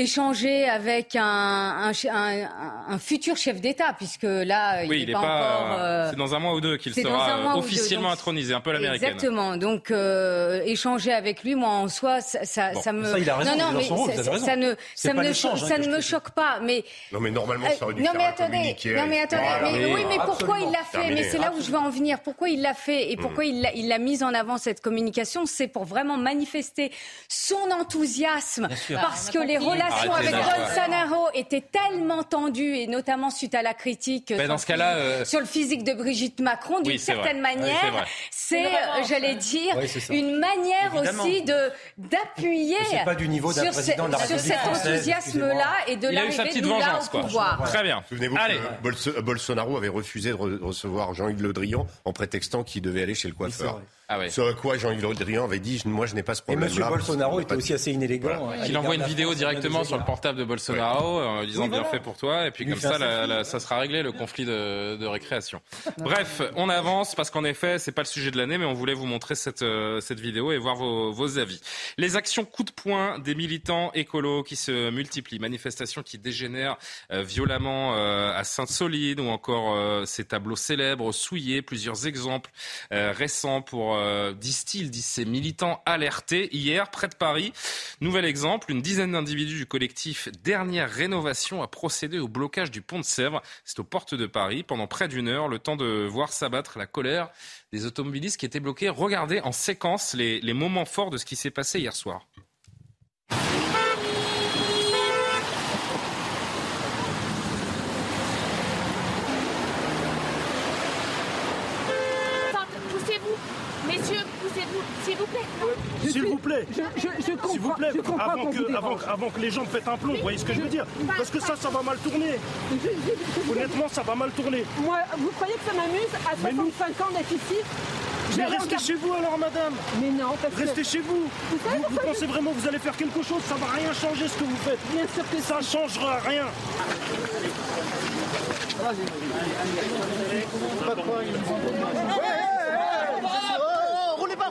échanger avec un, un, un, un futur chef d'État, puisque là, il n'est pas, encore. Euh, c'est dans un mois ou deux qu'il sera officiellement intronisé, un peu l'américaine. Exactement. Donc, euh, échanger avec lui, moi, en soi, ça, ça, ça me. Ça, il a raison, non, non, mais rôle, ça, ça, ne, ça, me, ça ne me choque pas. Mais non, mais normalement, ça aurait dû non, mais attendez, non, mais attendez, mais, oui, mais pourquoi il l'a fait? Mais c'est là où je veux en venir. Pourquoi il l'a fait et mm. pourquoi il il a mis en avant cette communication? C'est pour vraiment manifester son enthousiasme, parce que les relations avec Bolsonaro était tellement tendues, et notamment suite à la critique dans ce cas-là, euh, sur le physique de Brigitte Macron, d'une certaine manière, c'est, j'allais dire, une manière aussi de d'appuyer sur, cet enthousiasme-là et de l'arrivée de là au pouvoir. Très bien. Souvenez-vous que Bolsonaro avait refusé de recevoir Jean-Yves Le Drian en prétextant qu'il devait aller chez le coiffeur. Ah ouais. Sur quoi Jean-Yves Le Drian avait dit Moi, je n'ai pas ce problème. Et M. Bolsonaro était aussi assez inélégant. Il envoie une vidéo directement sur le portable de Bolsonaro en disant bien fait pour toi. Et puis comme ça, ça sera réglé le conflit de, récréation. Bref, on avance parce qu'en effet, c'est pas le sujet de l'année, mais on voulait vous montrer cette, euh, cette vidéo et voir vos, vos avis. Les actions coup de poing des militants écolos qui se multiplient, manifestations qui dégénèrent euh, violemment euh, à Sainte-Soline ou encore ces tableaux célèbres souillés, plusieurs exemples récents pour euh, disent-ils, disent ces militants alertés hier près de Paris. Nouvel exemple, une dizaine d'individus du collectif Dernière Rénovation a procédé au blocage du pont de Sèvres. C'est aux portes de Paris pendant près d'une heure, le temps de voir s'abattre la colère des automobilistes qui étaient bloqués. Regardez en séquence les, les moments forts de ce qui s'est passé hier soir. S'il vous plaît. Je, comprends, S'il vous plaît, avant, que, avant, avant, que les gens pètent un plomb, vous voyez ce que je veux dire Parce que ça, ça va mal tourner. Honnêtement, ça va mal tourner. Moi, vous croyez que ça m'amuse à 65 ans d'être ici mais restez chez vous alors, madame. Mais non, parce Restez chez vous. Vous, pensez vraiment que vous allez faire quelque chose Ça va rien changer ce que vous faites. Bien sûr que ça changera rien.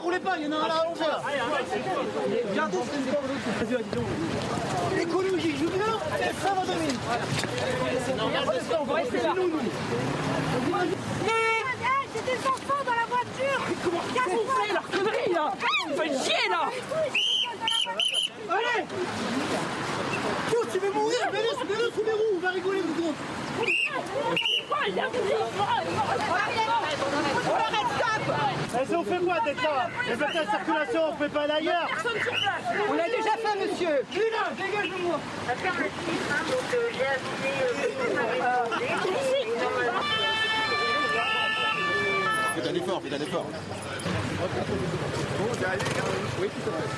Roulez pas, il y en a un là en Écologique, je veux bien, ça va donner. On va rester là. C'est des enfants dans la voiture Comment Qu'est-ce qu'on fait leur connerie là Vous faites chier là Allez tu veux mourir mets sous les roues, on va rigoler vous On fait quoi d'être là Les blocs de circulation, on fait pas d'ailleurs. Personne sur place. On l'a déjà fait, monsieur. Lina, dégage-moi. Faites un effort, faites un effort. Oui, tout à fait.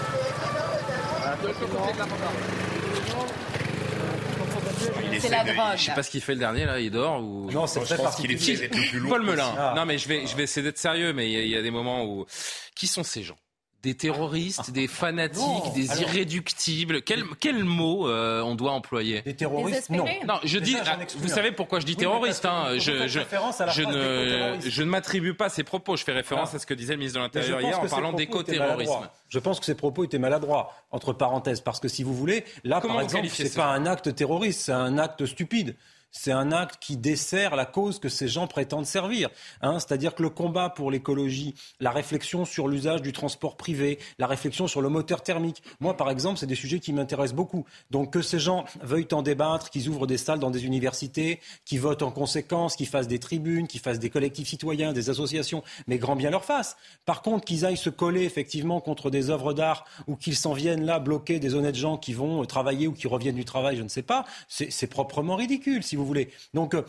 C'est la drogue. Je sais pas ce qu'il fait le dernier là, il dort ou Non, c'est je pense qu'il est le plus lourd. Paul Melun. Ah. Non mais je vais je vais essayer d'être sérieux mais il y, a des moments où qui sont ces gens? Des terroristes, des [laughs] fanatiques, des irréductibles. Quel, quel mot euh, on doit employer? Des terroristes Non. Non, je dis. Vous savez pourquoi je dis terroriste hein, Je, je, je ne, je ne m'attribue pas ces propos. Je fais référence ah. à ce que disait le ministre de l'Intérieur hier en parlant d'éco-terrorisme. Je pense que ces propos étaient maladroits, entre parenthèses, parce que si vous voulez, là, par exemple, c'est pas un acte terroriste, c'est un acte stupide. C'est un acte qui dessert la cause que ces gens prétendent servir. Hein. C'est-à-dire que le combat pour l'écologie, la réflexion sur l'usage du transport privé, la réflexion sur le moteur thermique, moi par exemple, c'est des sujets qui m'intéressent beaucoup. Donc que ces gens veuillent en débattre, qu'ils ouvrent des salles dans des universités, qu'ils votent en conséquence, qu'ils fassent des tribunes, qu'ils fassent des collectifs citoyens, des associations, mais grand bien leur face. Par contre, qu'ils aillent se coller effectivement contre des œuvres d'art ou qu'ils s'en viennent là bloquer des honnêtes gens qui vont travailler ou qui reviennent du travail, je ne sais pas, c'est proprement ridicule, voulez. Donc, euh,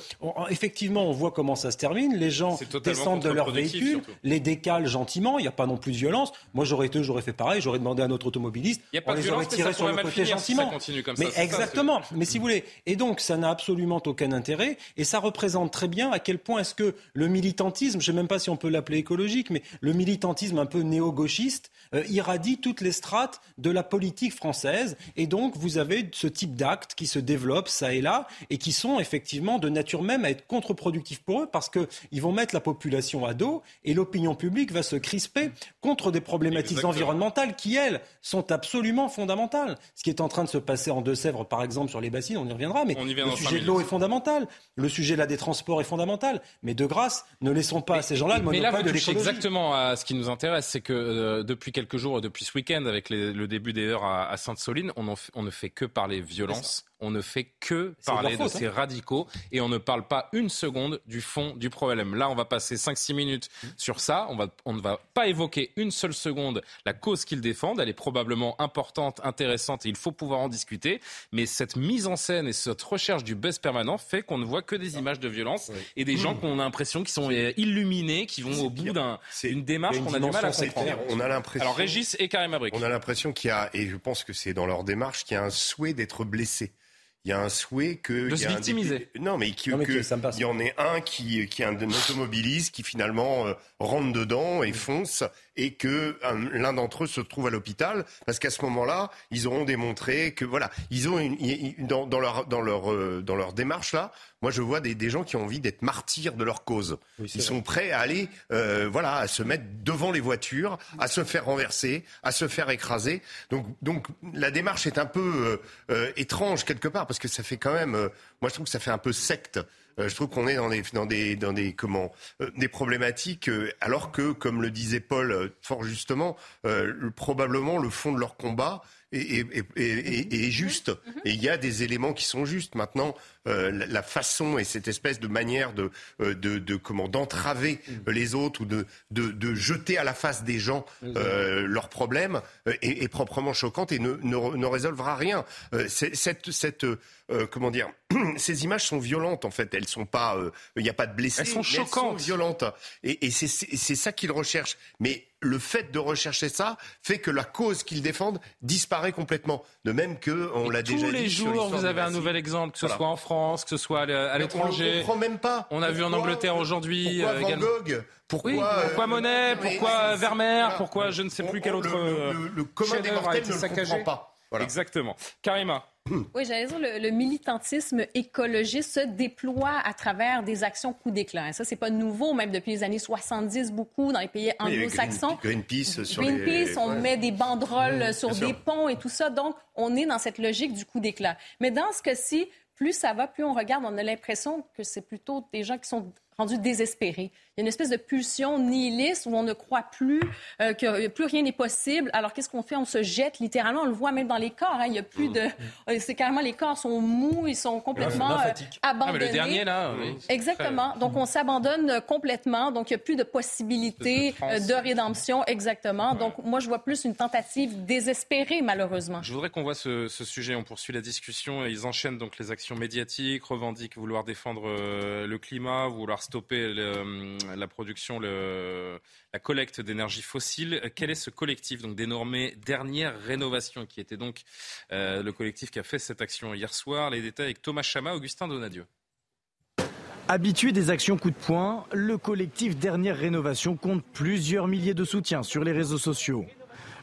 effectivement, on voit comment ça se termine. Les gens descendent de leur véhicule, les décalent gentiment. Il n'y a pas non plus de violence. Moi, j'aurais été, j'aurais fait pareil. J'aurais demandé à notre automobiliste. on les aurait tirés sur le côté gentiment. mais exactement. mais si vous voulez. Et donc, ça n'a absolument aucun intérêt. Et ça représente très bien à quel point est-ce que le militantisme, je ne sais même pas si on peut l'appeler écologique, mais le militantisme un peu néo-gauchiste euh, irradie toutes les strates de la politique française. Et donc, vous avez ce type d'actes qui se développent ça et là et qui sont effectivement de nature même à être contre-productifs pour eux parce qu'ils vont mettre la population à dos et l'opinion publique va se crisper contre des problématiques environnementales qui, elles, sont absolument fondamentales. Ce qui est en train de se passer en Deux-Sèvres, par exemple, sur les bassines, on y reviendra, mais le sujet de l'eau est fondamental. Le sujet là des transports est fondamental. Mais de grâce, ne laissons pas à ces gens-là le monopole de l'écologie. exactement à ce qui nous intéresse, c'est que euh, depuis quelques jours, depuis ce week-end, avec le début des heures à, Sainte-Soline, on, on, ne fait que parler violence on ne fait que parler de, ces hein. Radicaux et on ne parle pas une seconde du fond du problème. Là, on va passer 5-6 minutes sur ça. On, va, on ne va pas évoquer une seule seconde la cause qu'ils défendent. Elle est probablement importante, intéressante et il faut pouvoir en discuter. Mais cette mise en scène et cette recherche du buzz permanent fait qu'on ne voit que des images de violence et des gens qu'on a l'impression qu'ils sont illuminés, qui vont au bout d'une démarche qu'on a du mal à comprendre. On a l'impression. Alors Régis et Karim Abrik. On a l'impression qu'il y a, et je pense que c'est dans leur démarche, qu'il y a un souhait d'être blessé il y a un souhait que de se victimiser. Non, mais qu'il y en ait un qui qui est un automobiliste qui finalement euh, rentre dedans et fonce et que l'un d'entre eux se trouve à l'hôpital parce qu'à ce moment-là, ils auront démontré que voilà, ils ont une, dans, dans, leur dans leur euh, dans leur démarche là. Moi, je vois des, des gens qui ont envie d'être martyrs de leur cause. ils sont prêts à aller, euh, voilà, à se mettre devant les voitures, à se faire renverser, à se faire écraser. Donc, donc la démarche est un peu euh, étrange quelque part parce que ça fait quand même. moi, je trouve que ça fait un peu secte. Euh, je trouve qu'on est dans des, dans des, dans des, comment, euh, des problématiques, euh, alors que, comme le disait Paul fort justement, probablement le fond de leur combat est, juste. Et il y a des éléments qui sont justes. Maintenant, la façon et cette espèce de manière de, de, comment d'entraver les autres ou de, de, jeter à la face des gens leurs problèmes est, proprement choquante et ne, ne, résolvera rien. cette, cette comment dire, [clears throat] ces images sont violentes en fait. Elles sont pas, il n'y a pas de blessés. Elles sont choquantes, violentes. Et, et c'est ça qu'ils recherchent. Mais le fait de rechercher ça fait que la cause qu'ils défendent disparaît complètement. De même que, on l'a déjà dit. Tous les jours, vous avez un nouvel exemple, que ce soit en France, que ce soit à l'étranger. On ne comprend même pas. On a vu en Angleterre aujourd'hui. Pourquoi Van Gogh pourquoi, pourquoi Monet Pourquoi Vermeer Pourquoi je ne sais plus quel autre. Le, le, commun des mortels ne le comprend pas. Exactement. Karima. Oui, j'allais dire, le, le, militantisme écologiste se déploie à travers des actions coup d'éclat. Ça, c'est pas nouveau, même depuis les années 70, beaucoup dans les pays anglo-saxons. Greenpeace, sur Greenpeace, on met des banderoles sur des ponts et tout ça. Donc, on est dans cette logique du coup d'éclat. Mais dans ce cas-ci, plus ça va, plus on regarde, on a l'impression que c'est plutôt des gens qui sont rendus désespérés. Il y a une espèce de pulsion nihiliste où on ne croit plus euh, que plus rien n'est possible. Alors qu'est-ce qu'on fait? On se jette littéralement. On le voit même dans les corps. Hein. Il y a plus de. Mm. Euh, c'est carrément les corps sont mous, ils sont complètement euh, abandonnés. Ah, le dernier là. Exactement. Donc on s'abandonne complètement. Donc il n'y a plus de possibilité de, rédemption. Exactement. Donc moi je vois plus une tentative désespérée malheureusement. Je voudrais qu'on voit ce, ce, sujet. On poursuit la discussion. Ils enchaînent donc les actions médiatiques, revendiquent vouloir défendre le climat, vouloir stopper le la production, la collecte d'énergie fossile. Quel est ce collectif, donc dénommé Dernière Rénovation, qui était donc euh, le collectif qui a fait cette action hier soir? Les détails avec Thomas Chama, Augustin Donadieu. Habitué des actions coup de poing, le collectif Dernière Rénovation compte plusieurs milliers de soutiens sur les réseaux sociaux.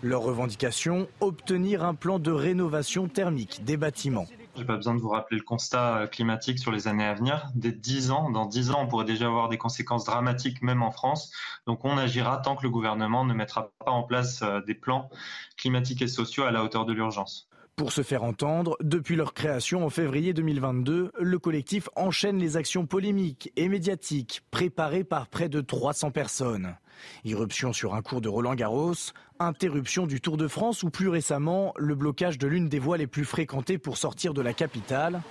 Leur revendication, obtenir un plan de rénovation thermique des bâtiments. J'ai pas besoin de vous rappeler le constat euh, climatique sur les années à venir. Dès 10 ans, dans 10 ans, on pourrait déjà avoir des conséquences dramatiques, même en France. Donc on agira tant que le gouvernement ne mettra pas en place euh, des plans climatiques et sociaux à la hauteur de l'urgence. Pour se faire entendre, depuis leur création en février 2022, le collectif enchaîne les actions polémiques et médiatiques préparées par près de 300 personnes. Irruption sur un cours de Roland Garros, interruption du Tour de France ou plus récemment le blocage de l'une des voies les plus fréquentées pour sortir de la capitale.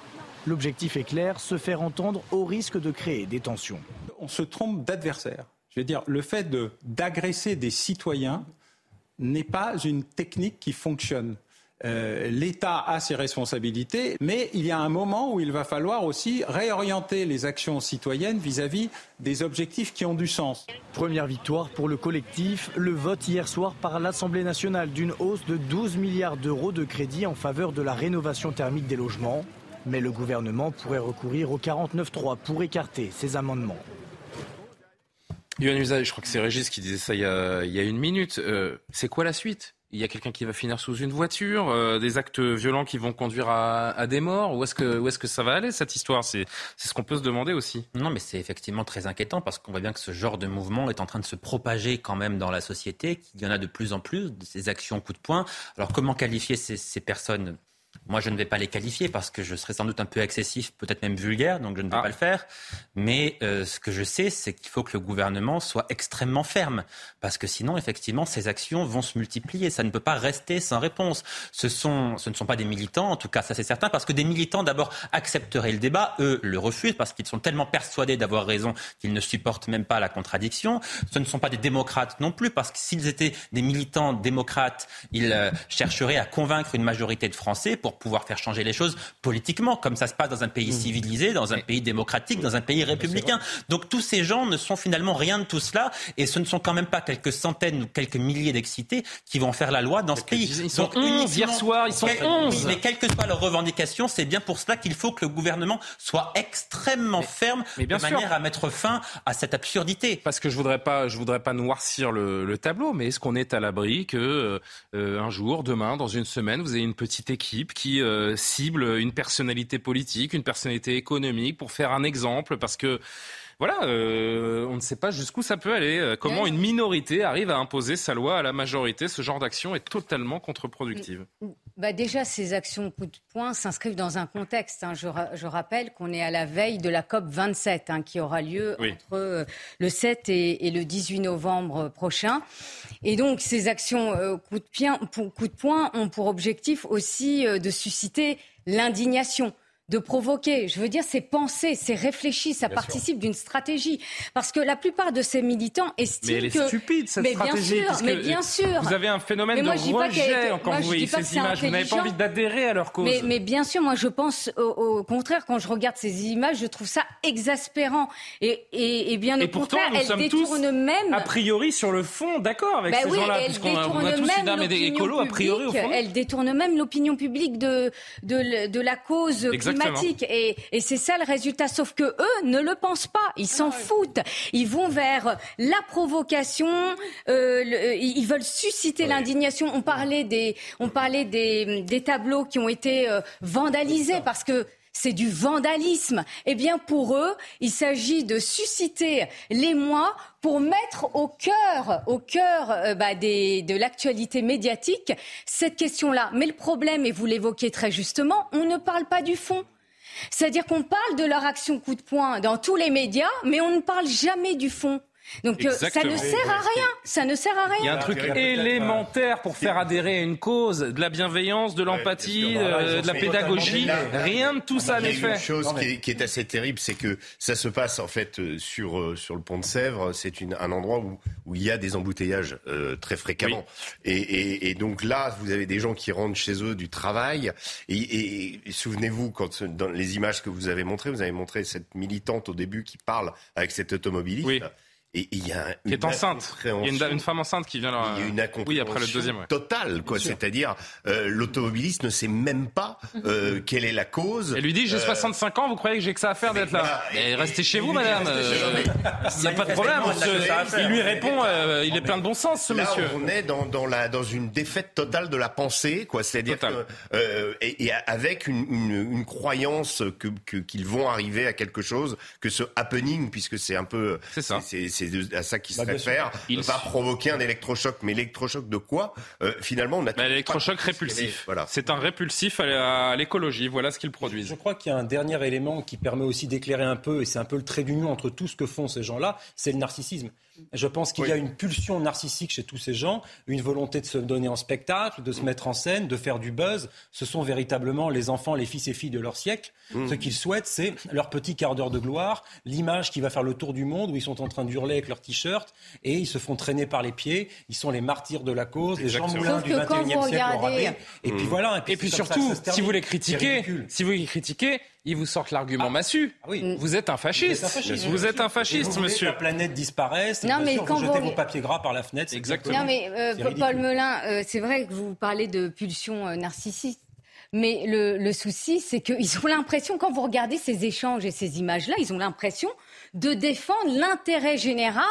L'objectif est clair, se faire entendre au risque de créer des tensions. On se trompe d'adversaire. Je veux dire, le fait d'agresser des citoyens n'est pas une technique qui fonctionne. Euh, L'État a ses responsabilités, mais il y a un moment où il va falloir aussi réorienter les actions citoyennes vis-à-vis des objectifs qui ont du sens. Première victoire pour le collectif, le vote hier soir par l'Assemblée nationale d'une hausse de 12 milliards d'euros de crédit en faveur de la rénovation thermique des logements. Mais le gouvernement pourrait recourir au 49.3 pour écarter ces amendements. Yohann je crois que c'est Régis qui disait ça il y a, une minute. Euh, c'est quoi la suite? Il y a quelqu'un qui va finir sous une voiture, euh, des actes violents qui vont conduire à, des morts. Où est-ce que, où est-ce que ça va aller cette histoire? C'est ce qu'on peut se demander aussi. Non, mais c'est effectivement très inquiétant parce qu'on voit bien que ce genre de mouvement est en train de se propager quand même dans la société, qu'il y en a de plus en plus, ces actions coup de poing. Alors comment qualifier ces, ces personnes? Moi, je ne vais pas les qualifier parce que je serais sans doute un peu excessif, peut-être même vulgaire, donc je ne vais ah. pas le faire. Mais euh, ce que je sais, c'est qu'il faut que le gouvernement soit extrêmement ferme, parce que sinon, effectivement, ces actions vont se multiplier. Ça ne peut pas rester sans réponse. Ce, sont, ce ne sont pas des militants, en tout cas, ça c'est certain, parce que des militants, d'abord, accepteraient le débat, eux le refusent, parce qu'ils sont tellement persuadés d'avoir raison qu'ils ne supportent même pas la contradiction. Ce ne sont pas des démocrates non plus, parce que s'ils étaient des militants démocrates, ils euh, chercheraient à convaincre une majorité de Français pour pouvoir faire changer les choses politiquement, comme ça se passe dans un pays mmh. civilisé, dans un pays démocratique, dans un pays républicain. Donc tous ces gens ne sont finalement rien de tout cela, et ce ne sont quand même pas quelques centaines ou quelques milliers d'excités qui vont faire la loi dans ce pays. Ils sont 11 hier soir, ils sont 11. mais quelles que soient leurs revendications, c'est bien pour cela qu'il faut que le gouvernement soit extrêmement ferme de manière à mettre fin à cette absurdité. Parce que je voudrais pas, je voudrais pas noircir le, tableau, mais est-ce qu'on est à l'abri que euh, un jour, demain, dans une semaine, vous ayez une petite équipe qui euh, cible une personnalité politique, une personnalité économique pour faire un exemple, parce que voilà, euh, on ne sait pas jusqu'où ça peut aller. Euh, comment une minorité arrive à imposer sa loi à la majorité Ce genre d'action est totalement contre-productive. Bah déjà, ces actions coup de poing s'inscrivent dans un contexte. Hein. Je, rappelle qu'on est à la veille de la COP 27 hein, qui aura lieu entre le 7 et, le 18 novembre prochain. Et donc, ces actions coup, de coup de poing ont pour objectif aussi de susciter l'indignation de provoquer. Je veux dire, c'est pensé, c'est réfléchi, ça participe d'une stratégie. Parce que la plupart de ces militants estiment mais elle est stupide, cette mais stratégie. Bien sûr, mais bien sûr. Vous avez un phénomène de rejet quand vous voyez ces images. Vous n'avez pas envie d'adhérer à leur cause. Mais, bien sûr, moi, je pense au, contraire, quand je regarde ces images, je trouve ça exaspérant. Et, et, bien au pourtant, contraire, nous elles détournent même... A priori, sur le fond, d'accord avec bah ces gens-là, tous une âme écolo, a priori, au fond. Elles détournent même l'opinion publique de, de, de, la cause climatique. Et, et c'est ça le résultat. Sauf que eux ne le pensent pas. Ils s'en foutent. Ils vont vers la provocation. Euh, ils veulent susciter l'indignation. On parlait des, on parlait des, des tableaux qui ont été euh, vandalisés parce que c'est du vandalisme. Eh bien, pour eux, il s'agit de susciter l'émoi pour mettre au cœur, au cœur euh, bah, de l'actualité médiatique cette question-là. Mais le problème, et vous l'évoquez très justement, on ne parle pas du fond. C'est-à-dire qu'on parle de leur action coup de poing dans tous les médias, mais on ne parle jamais du fond. Donc euh, ça ne sert à rien. Ça ne sert à rien. Il y a un truc élémentaire pour faire adhérer à une cause, de la bienveillance, de l'empathie, euh, de la pédagogie. Rien de tout ça n'est fait. Une chose qui est, assez terrible, c'est que ça se passe en fait euh, sur sur le pont de Sèvres. C'est un endroit où où il y a des embouteillages très fréquemment. Et, donc là, vous avez des gens qui rentrent chez eux du travail. Et, souvenez-vous quand dans les images que vous avez montrées, vous avez montré cette militante au début qui parle avec cet automobiliste. Oui. Et il y a qui est enceinte. Il y a une, femme enceinte qui vient là. Il y a une oui, après le deuxième. Totale, quoi. C'est-à-dire, euh, l'automobiliste ne sait même pas euh, quelle est la cause. Elle lui dit J'ai 65 euh, ans, vous croyez que j'ai que ça à faire d'être là Restez chez vous, madame. Il n'y a pas de problème. il lui répond Il est plein de bon sens, ce monsieur. On est dans, dans, la, dans une défaite totale de la pensée, quoi. C'est-à-dire que, et, avec une, une, une croyance que qu'ils vont arriver à quelque chose, que ce happening, puisque c'est un peu. C'est ça c'est à ça qu'il se Bah, réfère. Il va provoquer un électrochoc. Mais l'électrochoc de quoi? Euh, Finalement, on a. L'électrochoc répulsif. Voilà. C'est un répulsif à l'écologie. Voilà ce qu'ils produisent. Je crois qu'il y a un dernier élément qui permet aussi d'éclairer un peu, et c'est un peu le trait d'union entre tout ce que font ces gens-là, c'est le narcissisme. Je pense qu'il y a une pulsion narcissique chez tous ces gens, une volonté de se donner en spectacle, de se mettre en scène, de faire du buzz. Ce sont véritablement les enfants, les fils et filles de leur siècle. Mmh. Ce qu'ils souhaitent, c'est leur petit quart d'heure de gloire, l'image qui va faire le tour du monde, où ils sont en train d'hurler avec leur t-shirt, et ils se font traîner par les pieds. Ils sont les martyrs de la cause, les Jean Exactement. Moulin Sauf du que quand 21e vous siècle regardez-. Et puis Mmh. voilà. Et puis comme ça surtout, ça si vous les critiquez, si vous les critiquez, ils vous sortent l'argument massu. Vous êtes un fasciste. Vous êtes un fasciste, vous voulez que monsieur. la planète disparaisse. Non, mais sûr, quand vous jetez vous- vos papiers gras par la fenêtre. c'est Exactement. Non, mais euh, Paul. Melun, euh, c'est vrai que vous parlez de pulsion euh, narcissique. Mais le, le souci, c'est qu'ils ont l'impression, quand vous regardez ces échanges et ces images-là, ils ont l'impression de défendre l'intérêt général,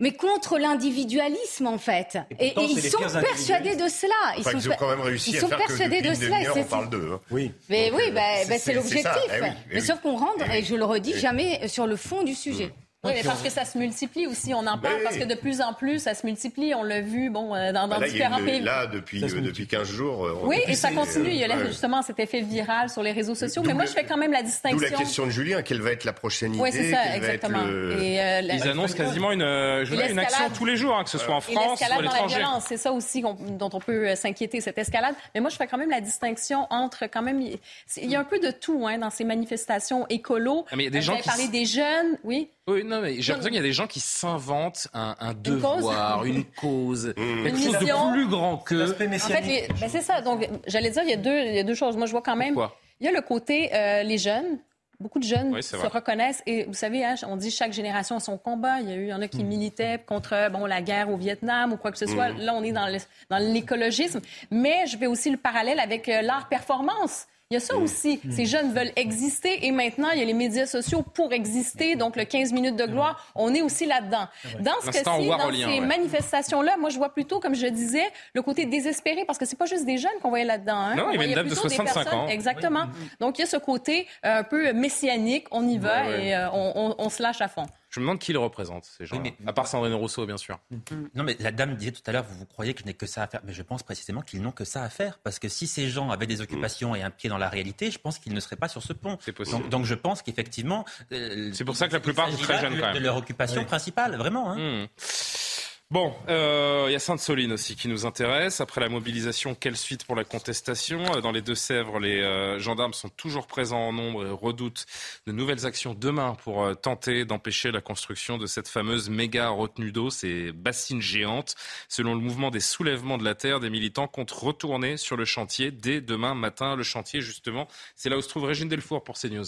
mais contre l'individualisme, en fait. Et, pourtant, et c'est ils sont persuadés de cela. Ils Enfin, sont, ils ont quand même réussi ils à sont faire que persuadés de cela. on parle d'eux. hein. Oui. Mais Donc, oui, euh, bah, c'est- bah, c'est l'objectif. Eh oui, eh mais oui. sauf qu'on rentre, Eh et je le redis, Eh oui. jamais sur le fond du sujet. Oui, mais parce que ça se multiplie aussi. On en parle Oui. parce que de plus en plus, ça se multiplie. On l'a vu bon, euh, dans, là, a différents pays. là, depuis, euh, depuis 15 jours. euh, on- Oui, et ça continue. Il y a là, justement cet effet viral sur les réseaux sociaux. D'où Mais moi, le- je fais quand même la D'où distinction. la question de Julien, quelle va être la prochaine idée Oui, c'est ça, exactement. le- Et, euh, la- Ils annoncent quasiment une, euh, une action tous les jours, hein, que ce soit en France ou à l'étranger. c'est ça aussi dont on peut s'inquiéter, cette escalade. Mais moi, je fais quand même la distinction entre quand même... Il y a un peu de tout hein, dans ces manifestations écolo. Ah, mais il y a des gens vous avez qui parlé s- des jeunes, oui. Oui, non, mais j'ai l'impression qu'il y a des gens qui s'inventent un, devoir, une cause, Mmh. quelque Une chose mission. de plus grand que. En fait, les- ben, c'est ça. Donc, j'allais dire, il y, a deux, il y a deux choses. Moi, je vois quand même... Pourquoi? Il y a le côté, euh, les jeunes, beaucoup de jeunes Oui, se vrai. reconnaissent. Et vous savez, hein, on dit chaque génération a son combat. Il y a eu, il y en a qui militaient contre bon, la guerre au Vietnam ou quoi que ce soit. Mhm. Là, on est dans le- dans l'écologisme. Mais je fais aussi le parallèle avec euh, l'art performance. Il y a ça aussi. Ces jeunes veulent exister et maintenant, il y a les médias sociaux pour exister. Donc, le 15 minutes de gloire, on est aussi là-dedans. Dans ce cas-ci, dans ces ouais. manifestations-là, moi, je vois plutôt, comme je disais, le côté désespéré parce que c'est pas juste des jeunes qu'on voyait là-dedans. hein. Non, il y avait une dame de plutôt des 65 personnes- ans. Exactement. Donc, il y a ce côté euh, un peu messianique. On y va Ouais, ouais. et euh, on, on- on se lâche à fond. Je me demande qui les représente, ces gens. À part Sandrine Rousseau, bien sûr. Non, mais la dame disait tout à l'heure, vous, vous croyez que je n'ai que ça à faire. Mais je pense précisément qu'ils n'ont que ça à faire. Parce que si ces gens avaient des occupations et un pied dans la réalité, je pense qu'ils ne seraient pas sur ce pont. possible. Donc, donc je pense qu'effectivement. euh, C'est pour ça que la plupart sont très jeunes, quand même. De leur occupation Oui. principale, vraiment. hein. Hmm. Bon, euh, il y a Sainte-Soline aussi qui nous intéresse. Après la mobilisation, quelle suite pour la contestation? Euh, Dans les Deux-Sèvres, les euh, gendarmes sont toujours présents en nombre et redoutent de nouvelles actions demain pour tenter d'empêcher la construction de cette fameuse méga retenue d'eau, ces bassines géantes. Selon le mouvement des soulèvements de la terre, des militants comptent retourner sur le chantier dès demain matin. Le chantier, justement, c'est là où se trouve Régine Delfour pour CNews.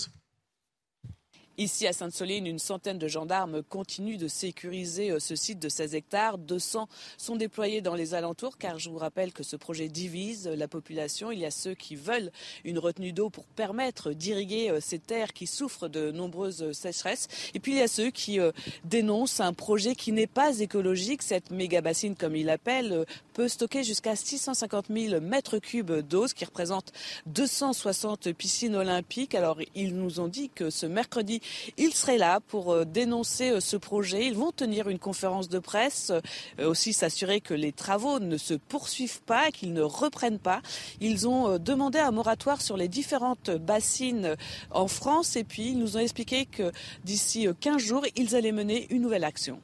Ici à Sainte-Soline, une centaine de gendarmes continuent de sécuriser euh, ce site de 16 hectares. 200 sont déployés dans les alentours car je vous rappelle que ce projet divise la population. Il y a ceux qui veulent une retenue d'eau pour permettre d'irriguer euh, ces terres qui souffrent de nombreuses sécheresses. Et puis il y a ceux qui euh, dénoncent un projet qui n'est pas écologique. Cette méga bassine, comme il l'appelle, euh, peut stocker jusqu'à 650 000 mètres cubes d'eau, ce qui représente 260 piscines olympiques. Alors ils nous ont dit que ce mercredi, ils seraient là pour euh, dénoncer euh, ce projet. Ils vont tenir une conférence de presse, euh, aussi s'assurer que les travaux ne se poursuivent pas, qu'ils ne reprennent pas. Ils ont demandé un moratoire sur les différentes bassines en France et puis ils nous ont expliqué que d'ici euh, 15 jours, ils allaient mener une nouvelle action.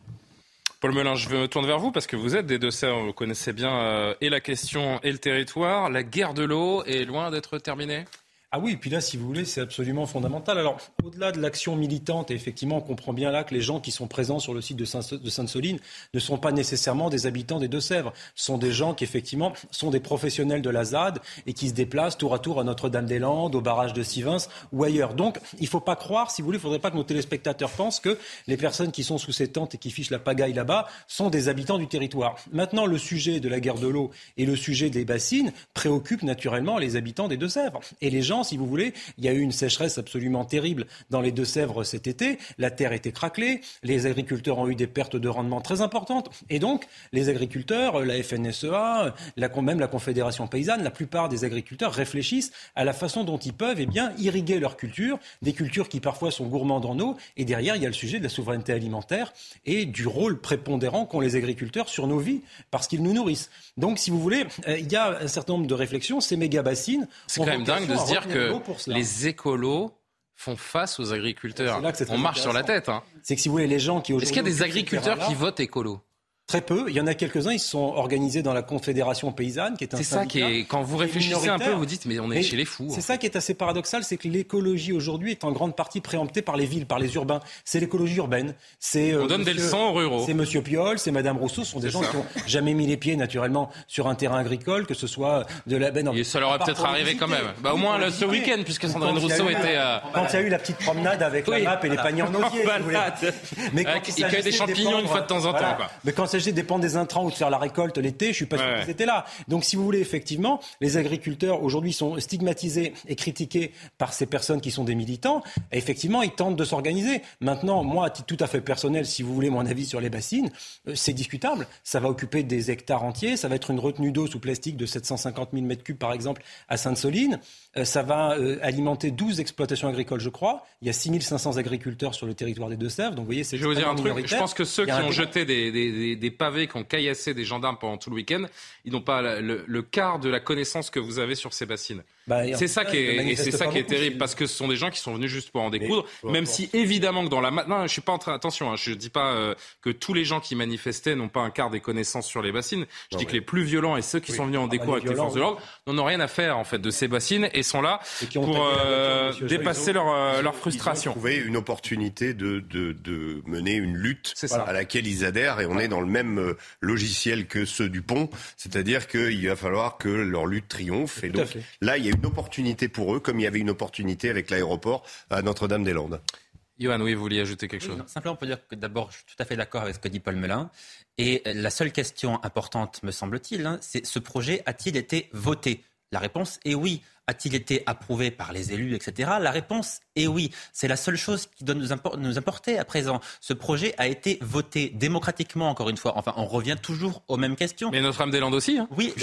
Paul Melun, je me tourne vers vous parce que vous êtes des Deux-Sèvres, vous connaissez bien et la question et le territoire. La guerre de l'eau est loin d'être terminée? Ah oui, et puis là, si vous voulez, c'est absolument fondamental. Alors, au-delà de l'action militante, et effectivement, on comprend bien là que les gens qui sont présents sur le site de Saint- de Sainte-Soline ne sont pas nécessairement des habitants des Deux-Sèvres. Ce sont des gens qui, effectivement, sont des professionnels de la ZAD et qui se déplacent tour à tour à Notre-Dame-des-Landes, au barrage de Sivins ou ailleurs. Donc, il ne faut pas croire, si vous voulez, il ne faudrait pas que nos téléspectateurs pensent que les personnes qui sont sous ces tentes et qui fichent la pagaille là-bas sont des habitants du territoire. Maintenant, le sujet de la guerre de l'eau et le sujet des bassines préoccupent naturellement les habitants des Deux-Sèvres. Et les gens si vous voulez, il y a eu une sécheresse absolument terrible dans les Deux-Sèvres cet été. La terre était craquelée, les agriculteurs ont eu des pertes de rendement très importantes. Et donc, les agriculteurs, la FNSEA, la, même la Confédération paysanne, la plupart des agriculteurs réfléchissent à la façon dont ils peuvent eh bien, irriguer leur culture, des cultures qui parfois sont gourmandes en eau. Et derrière, il y a le sujet de la souveraineté alimentaire et du rôle prépondérant qu'ont les agriculteurs sur nos vies, parce qu'ils nous nourrissent. Donc, si vous voulez, euh, il y a un certain nombre de réflexions. Ces méga bassines. C'est quand même dingue de se dire que les écolos font face aux agriculteurs. On marche sur la tête. Hein. C'est que si vous voulez, les gens qui Est-ce qu'il y a des agriculteurs qui votent écolo? Très peu. Il y en a quelques-uns, ils se sont organisés dans la Confédération paysanne, qui est un C'est ça qui est, quand vous réfléchissez un peu, vous dites, mais on est chez les fous. C'est ça qui est assez paradoxal, c'est que l'écologie aujourd'hui est en grande partie préemptée par les villes, par les urbains. C'est l'écologie urbaine. C'est, euh, on donne des leçons aux ruraux. C'est Monsieur Piolle, c'est Madame Rousseau, ce sont des gens qui n'ont jamais mis les pieds, naturellement, sur un terrain agricole, que ce soit de la... Ben, Et ça leur est peut-être arrivé quand même. Bah, au moins ce week-end, puisque Sandrine Rousseau était... Euh... Quand il y a eu la petite promenade avec la map et les paniers en osier. Mais il y a des champignons une fois de temps en temps. Mais quand de dépendre des intrants ou de faire la récolte l'été, je suis pas sûr qu'ils étaient là. Donc si vous voulez, effectivement, les agriculteurs aujourd'hui sont stigmatisés et critiqués par ces personnes qui sont des militants. Et effectivement, ils tentent de s'organiser. Maintenant, moi, à titre tout à fait personnel, si vous voulez mon avis sur les bassines, euh, c'est discutable. Ça va occuper des hectares entiers. Ça va être une retenue d'eau sous plastique de 750 000 m3 par exemple à Sainte-Soline. Euh, ça va euh, alimenter 12 exploitations agricoles, je crois. Il y a 6500 agriculteurs sur le territoire des Deux-Sèvres. Donc vous voyez, c'est Je vais vous dire un truc. Je pense que ceux qui ont jeté des, des, des, pavés, qui ont caillassé des gendarmes pendant tout le week-end, ils n'ont pas le, le, quart de la connaissance que vous avez sur ces bassines. Bah, c'est ça qui est, c'est ça qui est terrible parce que ce sont des gens qui sont venus juste pour en découdre. même si évidemment que dans la non, je suis pas en train attention, hein, je dis pas euh, que tous les gens qui manifestaient n'ont pas un quart des connaissances sur les bassines. Je dis que les plus violents et ceux qui sont venus en ah, découdre avec les forces de l'ordre n'en ont rien à faire en fait de ces bassines et sont là pour euh, dépasser leur, euh, leur frustration. Trouver une opportunité de, de, de, mener une lutte à laquelle ils adhèrent et on est dans le même logiciel que ceux du pont, c'est-à-dire qu'il va falloir que leur lutte triomphe et donc là il y a une opportunité pour eux, comme il y avait une opportunité avec l'aéroport à Notre-Dame-des-Landes. Johan, oui, vous vouliez ajouter quelque chose Simplement pour dire que d'abord, je suis tout à fait d'accord avec ce que dit Paul Melun. Et la seule question importante, me semble-t-il, hein, c'est ce projet a-t-il été voté? La réponse est oui. A-t-il été approuvé par les élus, etc. La réponse est oui. C'est la seule chose qui doit nous, importer à présent. Ce projet a été voté démocratiquement, encore une fois. Enfin, on revient toujours aux mêmes questions. Mais Notre-Dame-des-Landes aussi. Hein. oui,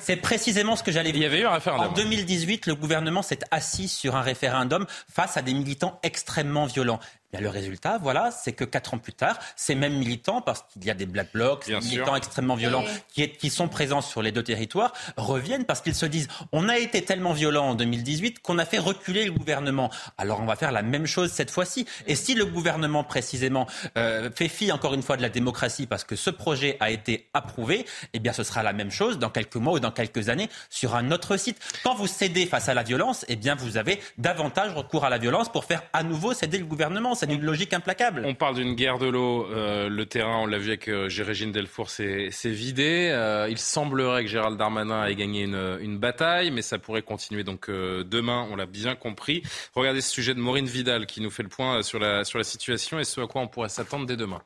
c'est précisément ce que j'allais dire. Il y avait eu un référendum. En 2018, le gouvernement s'est assis sur un référendum face à des militants extrêmement violents le résultat, voilà, c'est que quatre ans plus tard, ces mêmes militants, parce qu'il y a des black blocs, des militants extrêmement violents qui, qui, sont présents sur les deux territoires, reviennent parce qu'ils se disent on a été tellement violent en 2018 qu'on a fait reculer le gouvernement. Alors on va faire la même chose cette fois-ci. Et si le gouvernement précisément euh, fait fi encore une fois de la démocratie parce que ce projet a été approuvé, eh bien ce sera la même chose dans quelques mois ou dans quelques années sur un autre site. Quand vous cédez face à la violence, eh bien vous avez davantage recours à la violence pour faire à nouveau céder le gouvernement c'est une logique implacable. On parle d'une guerre de l'eau. Euh, le terrain, on l'a vu avec euh, Gérégine Delfour, c'est vidé. Euh, il semblerait que Gérald Darmanin ait gagné une, une bataille, mais ça pourrait continuer donc demain, on l'a bien compris. Regardez ce sujet de Maureen Vidal qui nous fait le point sur la, sur la situation et ce à quoi on pourrait s'attendre dès demain.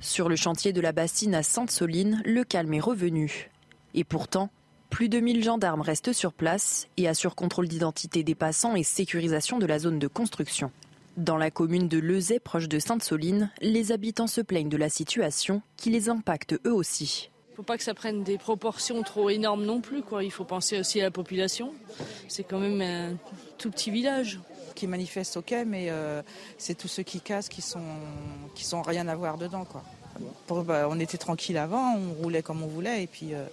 Sur le chantier de la bassine à Sainte-Soline, le calme est revenu. Et pourtant, plus de 1000 gendarmes restent sur place et assurent contrôle d'identité des passants et sécurisation de la zone de construction. Dans la commune de Lezay, proche de Sainte-Soline, les habitants se plaignent de la situation qui les impacte eux aussi. Il ne faut pas que ça prenne des proportions trop énormes non plus. Quoi. Il faut penser aussi à la population. C'est quand même un tout petit village. Qui manifestent, ok, mais euh, c'est tous ceux qui cassent qui sont, qui sont rien à voir dedans. Quoi. Bah, on était tranquille avant, on roulait comme on voulait, et puis euh,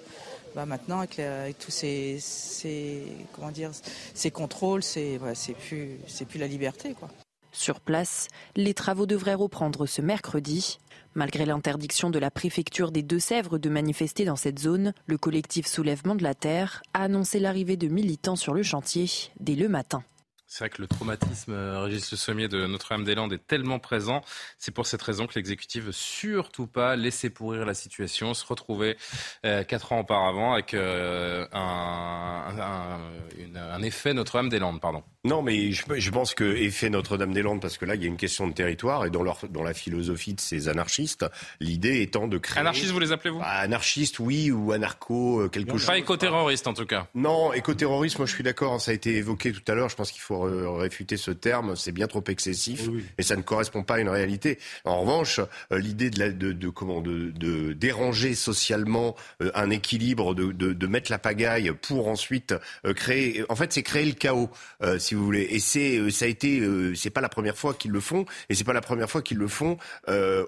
bah, maintenant, avec, tous ces, comment dire, ces contrôles, c'est plus, plus la liberté. Sur place, les travaux devraient reprendre ce mercredi. Malgré l'interdiction de la préfecture des Deux-Sèvres de manifester dans cette zone, le collectif Soulèvement de la Terre a annoncé l'arrivée de militants sur le chantier dès le matin. C'est vrai que le traumatisme, euh, Régis Le Sommier de Notre-Dame-des-Landes, est tellement présent. C'est pour cette raison que l'exécutif veut surtout pas laisser pourrir la situation, se retrouver euh, quatre ans auparavant avec euh, un, un effet Notre-Dame-des-Landes, pardon. Non, mais je, je pense que effet Notre-Dame-des-Landes, parce que là, il y a une question de territoire et dans, leur, dans la philosophie de ces anarchistes, l'idée étant de créer. Anarchistes, vous les appelez vous? Bah, Anarchistes, oui, ou anarcho, quelque chose. Pas éco-terroristes, en tout cas. Non, éco-terrorisme, moi je suis d'accord, ça a été évoqué tout à l'heure, je pense qu'il faut réfuter ce terme, c'est bien trop excessif et ça ne correspond pas à une réalité. En revanche, euh, l'idée de, de, de, comment de, de déranger socialement euh, un équilibre, de, de, mettre la pagaille pour ensuite créer, en fait, c'est créer le chaos, si vous voulez. Et c'est, ça a été, c'est pas la première fois qu'ils le font et c'est pas la première fois qu'ils le font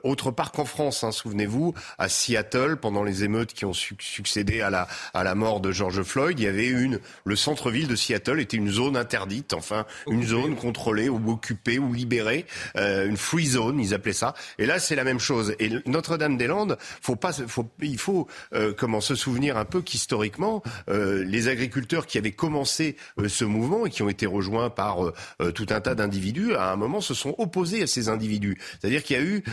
autre part qu'en France. Hein, Souvenez-vous, à Seattle, pendant les émeutes qui ont succédé à la, à la mort de George Floyd, il y avait une, le centre-ville de Seattle était une zone interdite, enfin une zone contrôlée ou occupée ou libérée, euh, une free zone, ils appelaient ça. Et là, c'est la même chose. Et Notre-Dame-des-Landes, faut pas, faut, il faut euh, comment se souvenir un peu qu'historiquement, euh, les agriculteurs qui avaient commencé euh, ce mouvement et qui ont été rejoints par euh, euh, tout un tas d'individus, à un moment se sont opposés à ces individus. C'est-à-dire qu'il y a eu,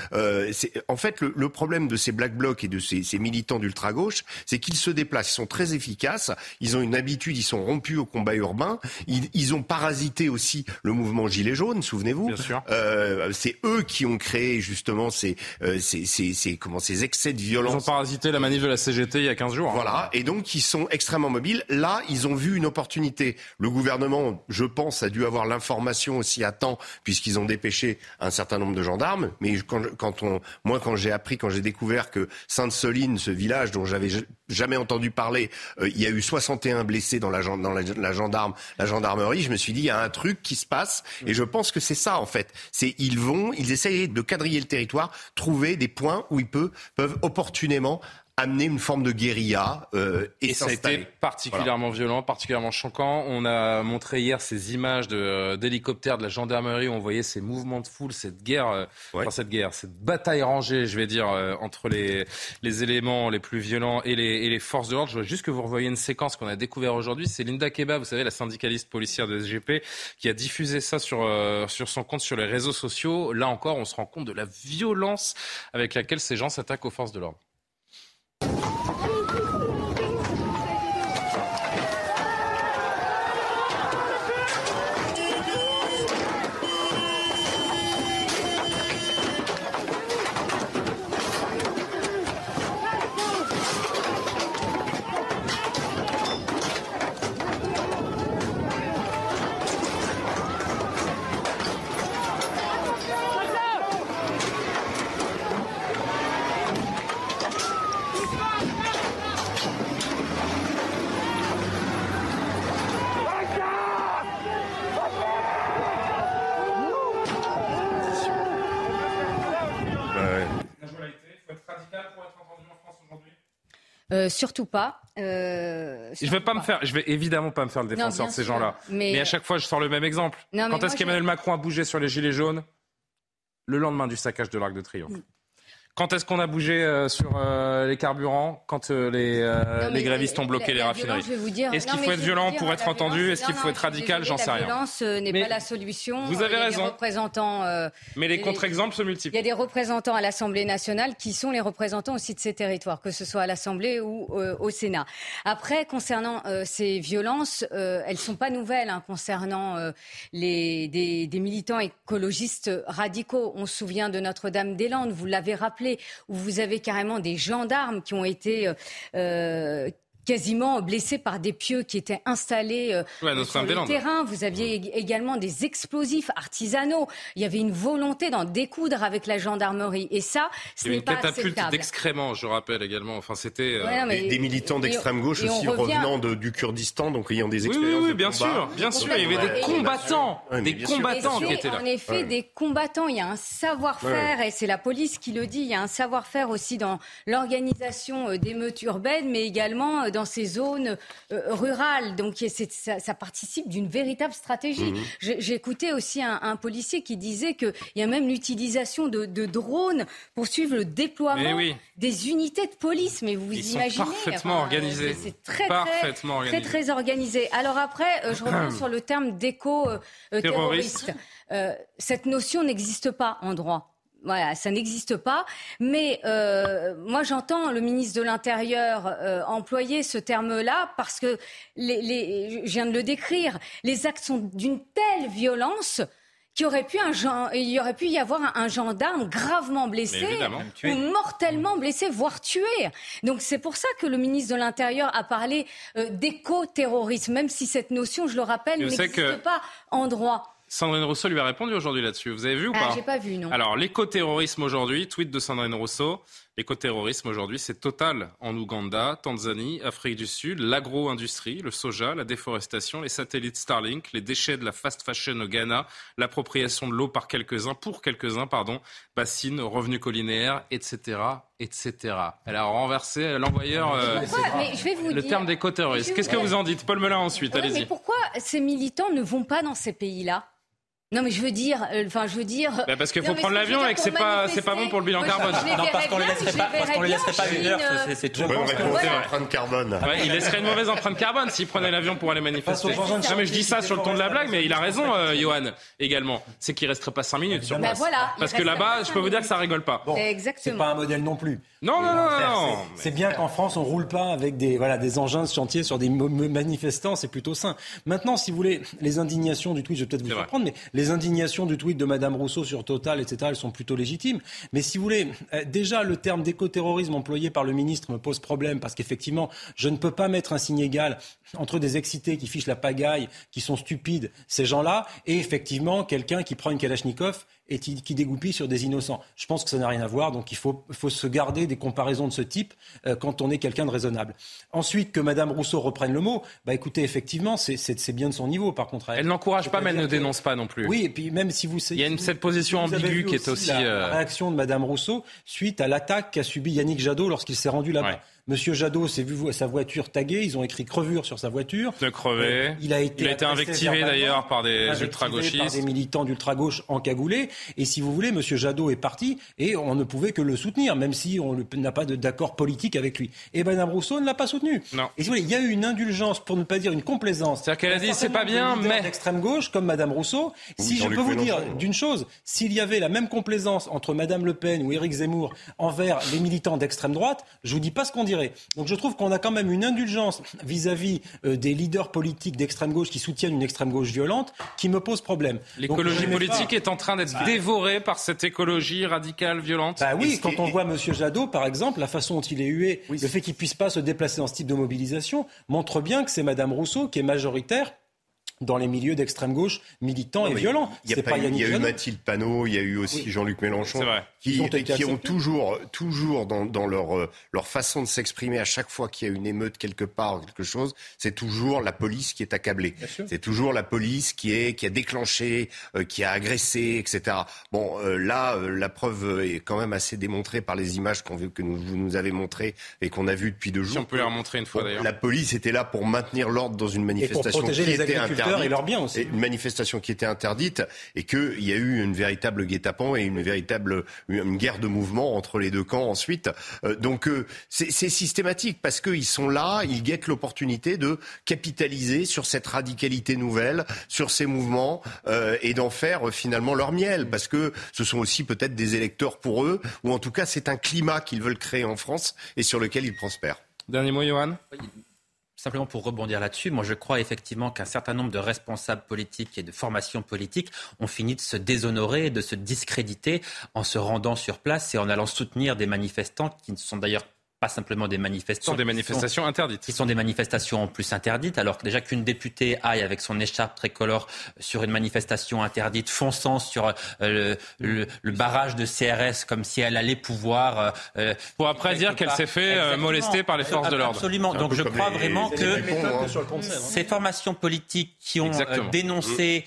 en fait, le, le, problème de ces black blocs et de ces, ces militants d'ultra gauche, c'est qu'ils se déplacent, ils sont très efficaces, ils ont une habitude, ils sont rompus au combat urbain, ils, ils ont parasité aussi le mouvement Gilets jaunes, souvenez-vous. Euh, c'est eux qui ont créé justement ces, euh, ces, ces, ces, comment, ces excès de violence. Ils ont parasité la manif de la CGT il y a 15 jours. Hein. Voilà, et donc ils sont extrêmement mobiles. Là, ils ont vu une opportunité. Le gouvernement, je pense, a dû avoir l'information aussi à temps, puisqu'ils ont dépêché un certain nombre de gendarmes. Mais quand, quand on, moi, quand j'ai appris, quand j'ai découvert que Sainte-Soline, ce village dont j'avais jamais entendu parler, euh, il y a eu 61 blessés dans la, dans la, gendarme, la gendarmerie, je me suis dit, il y a un truc qui se passe. Et je pense que c'est ça, en fait. C'est ils vont, ils essayent de quadriller le territoire, trouver des points où ils peuvent opportunément amener une forme de guérilla euh, et, et ça a été particulièrement voilà. violent, particulièrement choquant. On a montré hier ces images de, d'hélicoptères de la gendarmerie où on voyait ces mouvements de foule, cette guerre, euh, ouais. enfin cette guerre, cette bataille rangée, je vais dire, euh, entre les, les éléments les plus violents et les, et les forces de l'ordre. Je veux juste que vous revoyiez une séquence qu'on a découvert aujourd'hui. C'est Linda Keba, vous savez, la syndicaliste policière de SGP, qui a diffusé ça sur, euh, sur son compte sur les réseaux sociaux. Là encore, on se rend compte de la violence avec laquelle ces gens s'attaquent aux forces de l'ordre. Euh, surtout pas. Euh, je vais pas, pas, me faire, je vais évidemment pas me faire le défenseur non, de ces gens-là. Mais... mais... à chaque fois, je sors le même exemple. Non, Quand est-ce qu'Emmanuel Macron a bougé sur les gilets jaunes? Le lendemain du saccage de l'Arc de Triomphe. Quand est-ce qu'on a bougé euh, sur euh, les carburants Quand euh, les, non, les, grévistes ont bloqué la, les raffineries Est-ce qu'il faut être violent pour être entendu? Est-ce qu'il faut être radical? J'en sais rien. La violence n'est pas la solution. Vous avez raison. représentants, mais les contre-exemples se multiplient. Il y a des représentants à l'Assemblée nationale qui sont les représentants aussi de ces territoires, que ce soit à l'Assemblée ou au Sénat. Après, concernant ces violences, elles ne sont pas nouvelles hein, concernant les, des, des militants écologistes radicaux. On se souvient de Notre-Dame-des-Landes, vous l'avez rappelé où vous avez carrément des gendarmes qui ont été euh, quasiment blessés par des pieux qui étaient installés euh, ouais, sur le terrain. Vous aviez également des explosifs artisanaux. Il y avait une volonté d'en découdre avec la gendarmerie. Et ça, ce n'est pas acceptable. Il y avait une catapulte d'excréments, je rappelle également. Enfin, c'était euh... ouais, des, des, militants d'extrême gauche aussi revient... revenant de, du Kurdistan, donc ayant des expériences. Oui, oui, oui de bien sûr, bien sûr. Il y avait des combattants, des combattants qui étaient là. En effet, des combattants. Il y a un savoir-faire, et c'est la police qui le dit. Il y a un savoir-faire aussi dans l'organisation euh, d'émeutes urbaines, mais également dans ces zones euh, rurales. Donc ça, ça, participe d'une véritable stratégie. Mmh. J'ai écouté aussi un, un, policier qui disait qu'il y a même l'utilisation de, de, drones pour suivre le déploiement oui. des unités de police. Mais vous Ils imaginez sont parfaitement enfin, organisés. C'est très, parfaitement très, très, très, organisé. Alors après, euh, je reviens [clears throat] sur le terme d'éco-terroriste. Euh, cette notion n'existe pas en droit. Voilà, ça n'existe pas. Mais euh, moi, j'entends le ministre de l'Intérieur euh, employer ce terme-là parce que, les, les, je viens de le décrire, les actes sont d'une telle violence qu'il aurait pu un, il y aurait pu y avoir un, gendarme gravement blessé ou mortellement blessé, voire tué. Donc c'est pour ça que le ministre de l'Intérieur a parlé euh, d'éco-terrorisme, même si cette notion, je le rappelle, n'existe pas en droit. Sandrine Rousseau lui a répondu aujourd'hui là-dessus. Vous avez vu ou ah, pas J'ai pas vu, non. Alors, l'écoterrorisme aujourd'hui, tweet de Sandrine Rousseau. L'écoterrorisme aujourd'hui, c'est total en Ouganda, Tanzanie, Afrique du Sud, l'agro-industrie, le soja, la déforestation, les satellites Starlink, les déchets de la fast fashion au Ghana, l'appropriation de l'eau par quelques-uns, pour quelques-uns, pardon, bassines, revenus collinaires, etc., etc. Elle a renversé l'envoyeur. Euh, le terme d'écoterrorisme. Qu'est-ce que vous en dites, Paul Melun ensuite Allez-y. Mais pourquoi ces militants ne vont pas dans ces pays-là? Non mais je veux dire, euh, enfin je veux dire. Bah parce qu'il faut prendre l'avion et que c'est pas c'est pas bon pour le bilan carbone. non parce qu'on les laisserait pas parce qu'on les laisserait pas une heure, c'est tout. Ouais, empreinte carbone. Ouais, il laisserait une mauvaise empreinte carbone s'il prenait l'avion pour aller manifester. Non mais je dis ça sur le ton de la blague, mais il a raison, euh, Johan également. C'est qu'il resterait pas 5 minutes sur bah place. Parce que là-bas, je peux vous dire que ça rigole pas. Exactement. C'est pas un modèle non plus. Non non non non. C'est bien qu'en France on roule pas avec des voilà des engins de chantier sur des manifestants, c'est plutôt sain. Maintenant, si vous voulez, les indignations du tweet, je vais peut-être vous surprendre, mais les indignations du tweet de Madame Rousseau sur Total, etc., elles sont plutôt légitimes. Mais si vous voulez, euh, déjà le terme d'écoterrorisme employé par le ministre me pose problème parce qu'effectivement, je ne peux pas mettre un signe égal entre des excités qui fichent la pagaille, qui sont stupides, ces gens-là, et effectivement quelqu'un qui prend une Kalachnikov et qui, dégoupille sur des innocents. Je pense que ça n'a rien à voir, donc il faut, faut, se garder des comparaisons de ce type euh, quand on est quelqu'un de raisonnable. Ensuite, que Mme Rousseau reprenne le mot, bah écoutez, effectivement, c'est bien de son niveau, par contre. Elle, n'encourage pas, mais elle ne dénonce pas non plus. Oui, et puis même si vous... Il y a une, cette position ambiguë qui est aussi... La, la euh, réaction de Mme Rousseau suite à l'attaque qu'a subi Yannick Jadot lorsqu'il s'est rendu là-bas. Monsieur Jadot s'est vu sa voiture taguée. Ils ont écrit crevure sur sa voiture. De crever. Euh, il a été, invectivé d'ailleurs par des ultra-gauchistes. Par des militants d'ultra-gauche encagoulés. Et si vous voulez, Monsieur Jadot est parti et on ne pouvait que le soutenir, même si on n'a pas d'accord politique avec lui. Et Mme Rousseau ne l'a pas soutenu. Non. Et si vous voulez, il y a eu une indulgence, pour ne pas dire une complaisance. C'est-à-dire qu'elle a dit c'est pas bien, mais. d'extrême gauche, comme Mme Rousseau. si je peux vous dire d'une chose, s'il y avait la même complaisance entre Mme Le Pen ou Éric Zemmour envers les militants d'extrême droite, je vous dis pas ce qu'on dirait. Donc je trouve qu'on a quand même une indulgence vis-à-vis euh, des leaders politiques d'extrême gauche qui soutiennent une extrême gauche violente qui me pose problème. L'écologie politique est en train d'être bah. dévorée par cette écologie radicale violente. Bah oui, quand on voit M. Jadot, par exemple, la façon dont il est hué, le fait qu'il puisse pas se déplacer dans ce type de mobilisation, montre bien que c'est Mme Rousseau qui est majoritaire dans les milieux d'extrême gauche militants et violents. Il y a, pas, il y a eu Mathilde Panot, il y a eu aussi Jean-Luc Mélenchon, qui, ont, qui ont, toujours, toujours dans, dans leur, euh, leur façon de s'exprimer à chaque fois qu'il y a une émeute quelque part, quelque chose, c'est toujours la police qui est accablée. C'est toujours la police qui, est, qui a déclenché, euh, qui a agressé, etc. Bon, euh, là, la preuve est quand même assez démontrée par les images qu'on que nous, vous nous avez montrées et qu'on a vues depuis deux jours. Si on peut les remontrer une fois d'ailleurs. La police était là pour maintenir l'ordre dans une manifestation qui était interdite et leurs biens aussi. Une manifestation qui était interdite et qu'il y a eu une véritable guet-apens et une véritable une guerre de mouvement entre les deux camps ensuite. Euh, donc euh, c'est systématique parce qu'ils sont là, ils guettent l'opportunité de capitaliser sur cette radicalité nouvelle, sur ces mouvements euh, et d'en faire finalement leur miel parce que ce sont aussi peut-être des électeurs pour eux ou en tout cas c'est un climat qu'ils veulent créer en France et sur lequel ils prospèrent. Dernier mot, Johan? Simplement pour rebondir là-dessus, moi je crois effectivement qu'un certain nombre de responsables politiques et de formations politiques ont fini de se déshonorer, de se discréditer en se rendant sur place et en allant soutenir des manifestants qui ne sont d'ailleurs pas simplement des manifestants. Ce sont des manifestations interdites. Qui sont des manifestations en plus interdites, alors que déjà qu'une députée aille avec son écharpe tricolore sur une manifestation interdite, fonçant sur euh, le, le, barrage de CRS comme si elle allait pouvoir... Euh, euh, Pour après dire qu'elle s'est fait molester par les forces de l'ordre. Absolument. Donc je crois vraiment que ces formations politiques qui ont dénoncé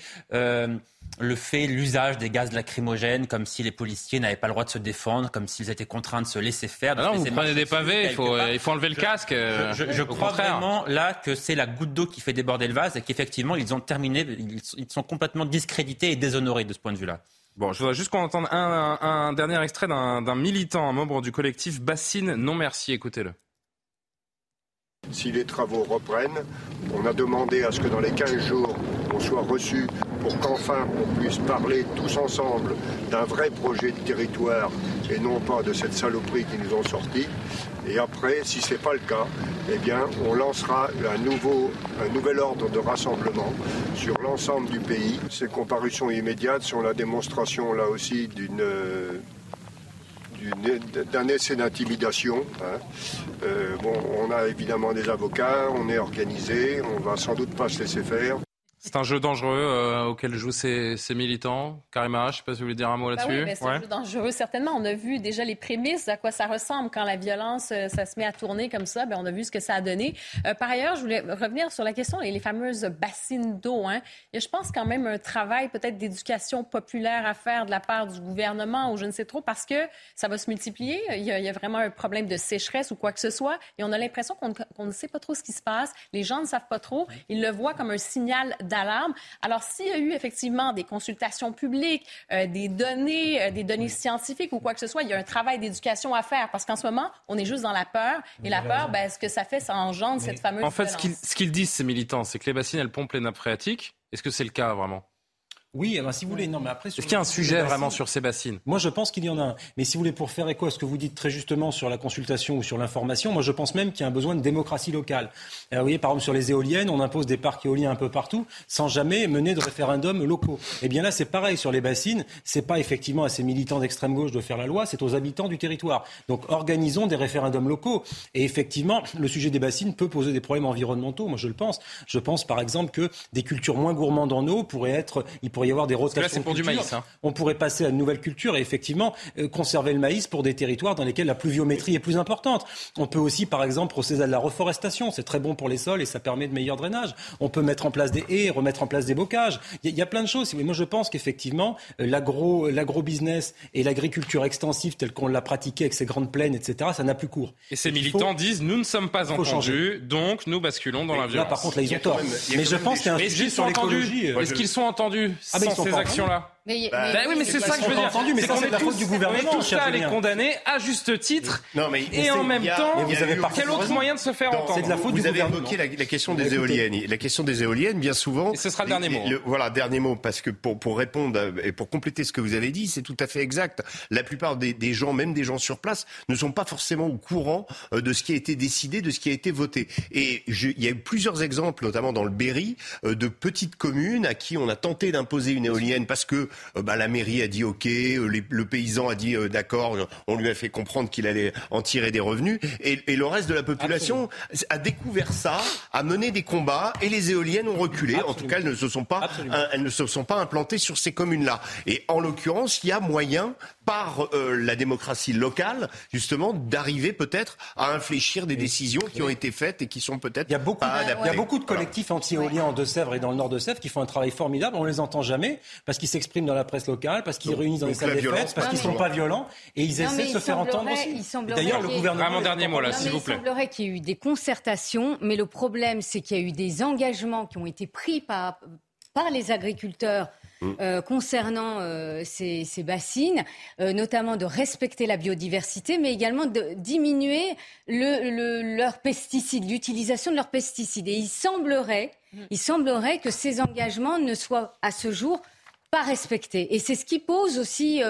le fait, l'usage des gaz lacrymogènes, comme si les policiers n'avaient pas le droit de se défendre, comme s'ils étaient contraints de se laisser faire. non, vous prenez des pavés, il faut, il faut enlever le casque. Je, crois vraiment là que c'est la goutte d'eau qui fait déborder le vase et qu'effectivement ils ont terminé, ils sont complètement discrédités et déshonorés de ce point de vue-là. Bon, je voudrais juste qu'on entende un, un, dernier extrait d'un militant, un membre du collectif Bassine Non Merci. Écoutez-le. Si les travaux reprennent, on a demandé à ce que dans les 15 jours, on soit reçu pour qu'enfin on puisse parler tous ensemble d'un vrai projet de territoire et non pas de cette saloperie qui nous ont sortis. Et après, si ce n'est pas le cas, eh bien, on lancera un, nouveau, un nouvel ordre de rassemblement sur l'ensemble du pays. Ces comparutions immédiates sont la démonstration, là aussi, d'une d'un essai d'intimidation. Hein. Euh, bon, on a évidemment des avocats, on est organisé, on va sans doute pas se laisser faire. C'est un jeu dangereux euh, auquel jouent ces, militants. Karima, je ne sais pas si vous voulez dire un mot bah là-dessus. oui, c'est un jeu dangereux, certainement. On a vu déjà les prémices à quoi ça ressemble quand la violence, euh, ça se met à tourner comme ça. Bien, on a vu ce que ça a donné. Euh, par ailleurs, je voulais revenir sur la question des les fameuses bassines d'eau. Hein. Il y a, je pense, quand même un travail peut-être d'éducation populaire à faire de la part du gouvernement ou je ne sais trop, parce que ça va se multiplier. Il y a, il y a vraiment un problème de sécheresse ou quoi que ce soit. Et on a l'impression qu'on ne sait pas trop ce qui se passe. Les gens ne savent pas trop. Ils le voient comme un signal d'alarme. Alors, s'il y a eu effectivement des consultations publiques, euh, des données, euh, des données scientifiques ou quoi que ce soit, il y a un travail d'éducation à faire parce qu'en ce moment, on est juste dans la peur. Et la peur, ben, ce que ça fait, ça engendre cette fameuse. En fait, ce qu'ils disent, ces militants, c'est que les bassines, elles pompent les nappes phréatiques. Est-ce que c'est le cas vraiment? Oui, eh ben, si vous voulez. Non, mais après. Est-ce qu'il y a un sujet vraiment sur ces bassines Moi, je pense qu'il y en a un. Mais si vous voulez, pour faire écho à ce que vous dites très justement sur la consultation ou sur l'information, moi, je pense même qu'il y a un besoin de démocratie locale. Euh, vous voyez, par exemple, sur les éoliennes, on impose des parcs éoliens un peu partout sans jamais mener de référendums locaux. Eh bien là, c'est pareil sur les bassines. C'est pas effectivement à ces militants d'extrême gauche de faire la loi, c'est aux habitants du territoire. Donc, organisons des référendums locaux. Et effectivement, le sujet des bassines peut poser des problèmes environnementaux. Moi, je le pense. Je pense, par exemple, que des cultures moins gourmandes en eau pourraient être, pourrait y avoir des rotations pour du maïs. Hein. On pourrait passer à une nouvelle culture et effectivement euh, conserver le maïs pour des territoires dans lesquels la pluviométrie est plus importante. On peut aussi, par exemple, procéder à de la reforestation. C'est très bon pour les sols et ça permet de meilleur drainage. On peut mettre en place des haies, remettre en place des bocages. Il y, a plein de choses. Mais moi, je pense qu'effectivement, euh, l'agro, l'agro-business et l'agriculture extensive telle qu'on l'a pratiquée avec ces grandes plaines, etc., ça n'a plus cours. Et ces militants disent nous ne sommes pas entendus, donc nous basculons dans la violence. Là, par contre, là, ils ont tort. Mais je pense qu'il y a un sujet sur l'écologie. Euh, Est-ce qu'ils sont entendus ah, sans ces actions-là mais, bah, oui, mais c'est ça que je veux dire. Entendu, mais c'est la faute du gouvernement. On est tous là les condamner à juste titre. Non, mais et en même temps, quel autre moyen de se faire entendre C'est de la faute Vous avez évoqué la question des éoliennes. La question des éoliennes, bien souvent. Et ce sera le dernier mot. Voilà, dernier mot, parce que pour pour répondre et pour compléter ce que vous avez dit, c'est tout à fait exact. La plupart des gens, même des gens sur place, ne sont pas forcément au courant euh, de ce qui a été décidé, de ce qui a été voté. Et il y a eu plusieurs exemples, notamment dans le Berry, euh, de petites communes à qui on a tenté d'imposer une éolienne parce que euh, bah, la mairie a dit OK, euh, le paysan a dit euh, d'accord, on lui a fait comprendre qu'il allait en tirer des revenus, et, le reste de la population a découvert ça, a mené des combats, et les éoliennes ont reculé. En tout cas, elles ne se sont pas, elles ne se sont pas implantées sur ces communes-là. Et en l'occurrence, il y a moyen par euh, la démocratie locale, justement, d'arriver peut-être à infléchir des décisions qui ont été faites et qui sont peut-être pas adaptées. Il y a beaucoup de collectifs anti-éoliens en Deux-Sèvres et dans le nord de Sèvres qui font un travail formidable. On les entend jamais parce qu'ils s'expriment dans la presse locale, parce qu'ils réunissent dans les salles des fêtes, parce qu'ils ne sont pas violents et ils essaient de se faire entendre aussi. D'ailleurs, le gouvernement. Vraiment dernier mot là, s'il vous plaît. Il semblerait qu'il y ait eu des concertations, mais le problème, c'est qu'il y a eu des engagements qui ont été pris par, par les agriculteurs. Euh, concernant euh, ces, bassines, euh, notamment de respecter la biodiversité, mais également de diminuer le, leurs pesticides, l'utilisation de leurs pesticides. Et il semblerait, mm. il semblerait que ces engagements ne soient à ce jour pas respectés. Et c'est ce qui pose aussi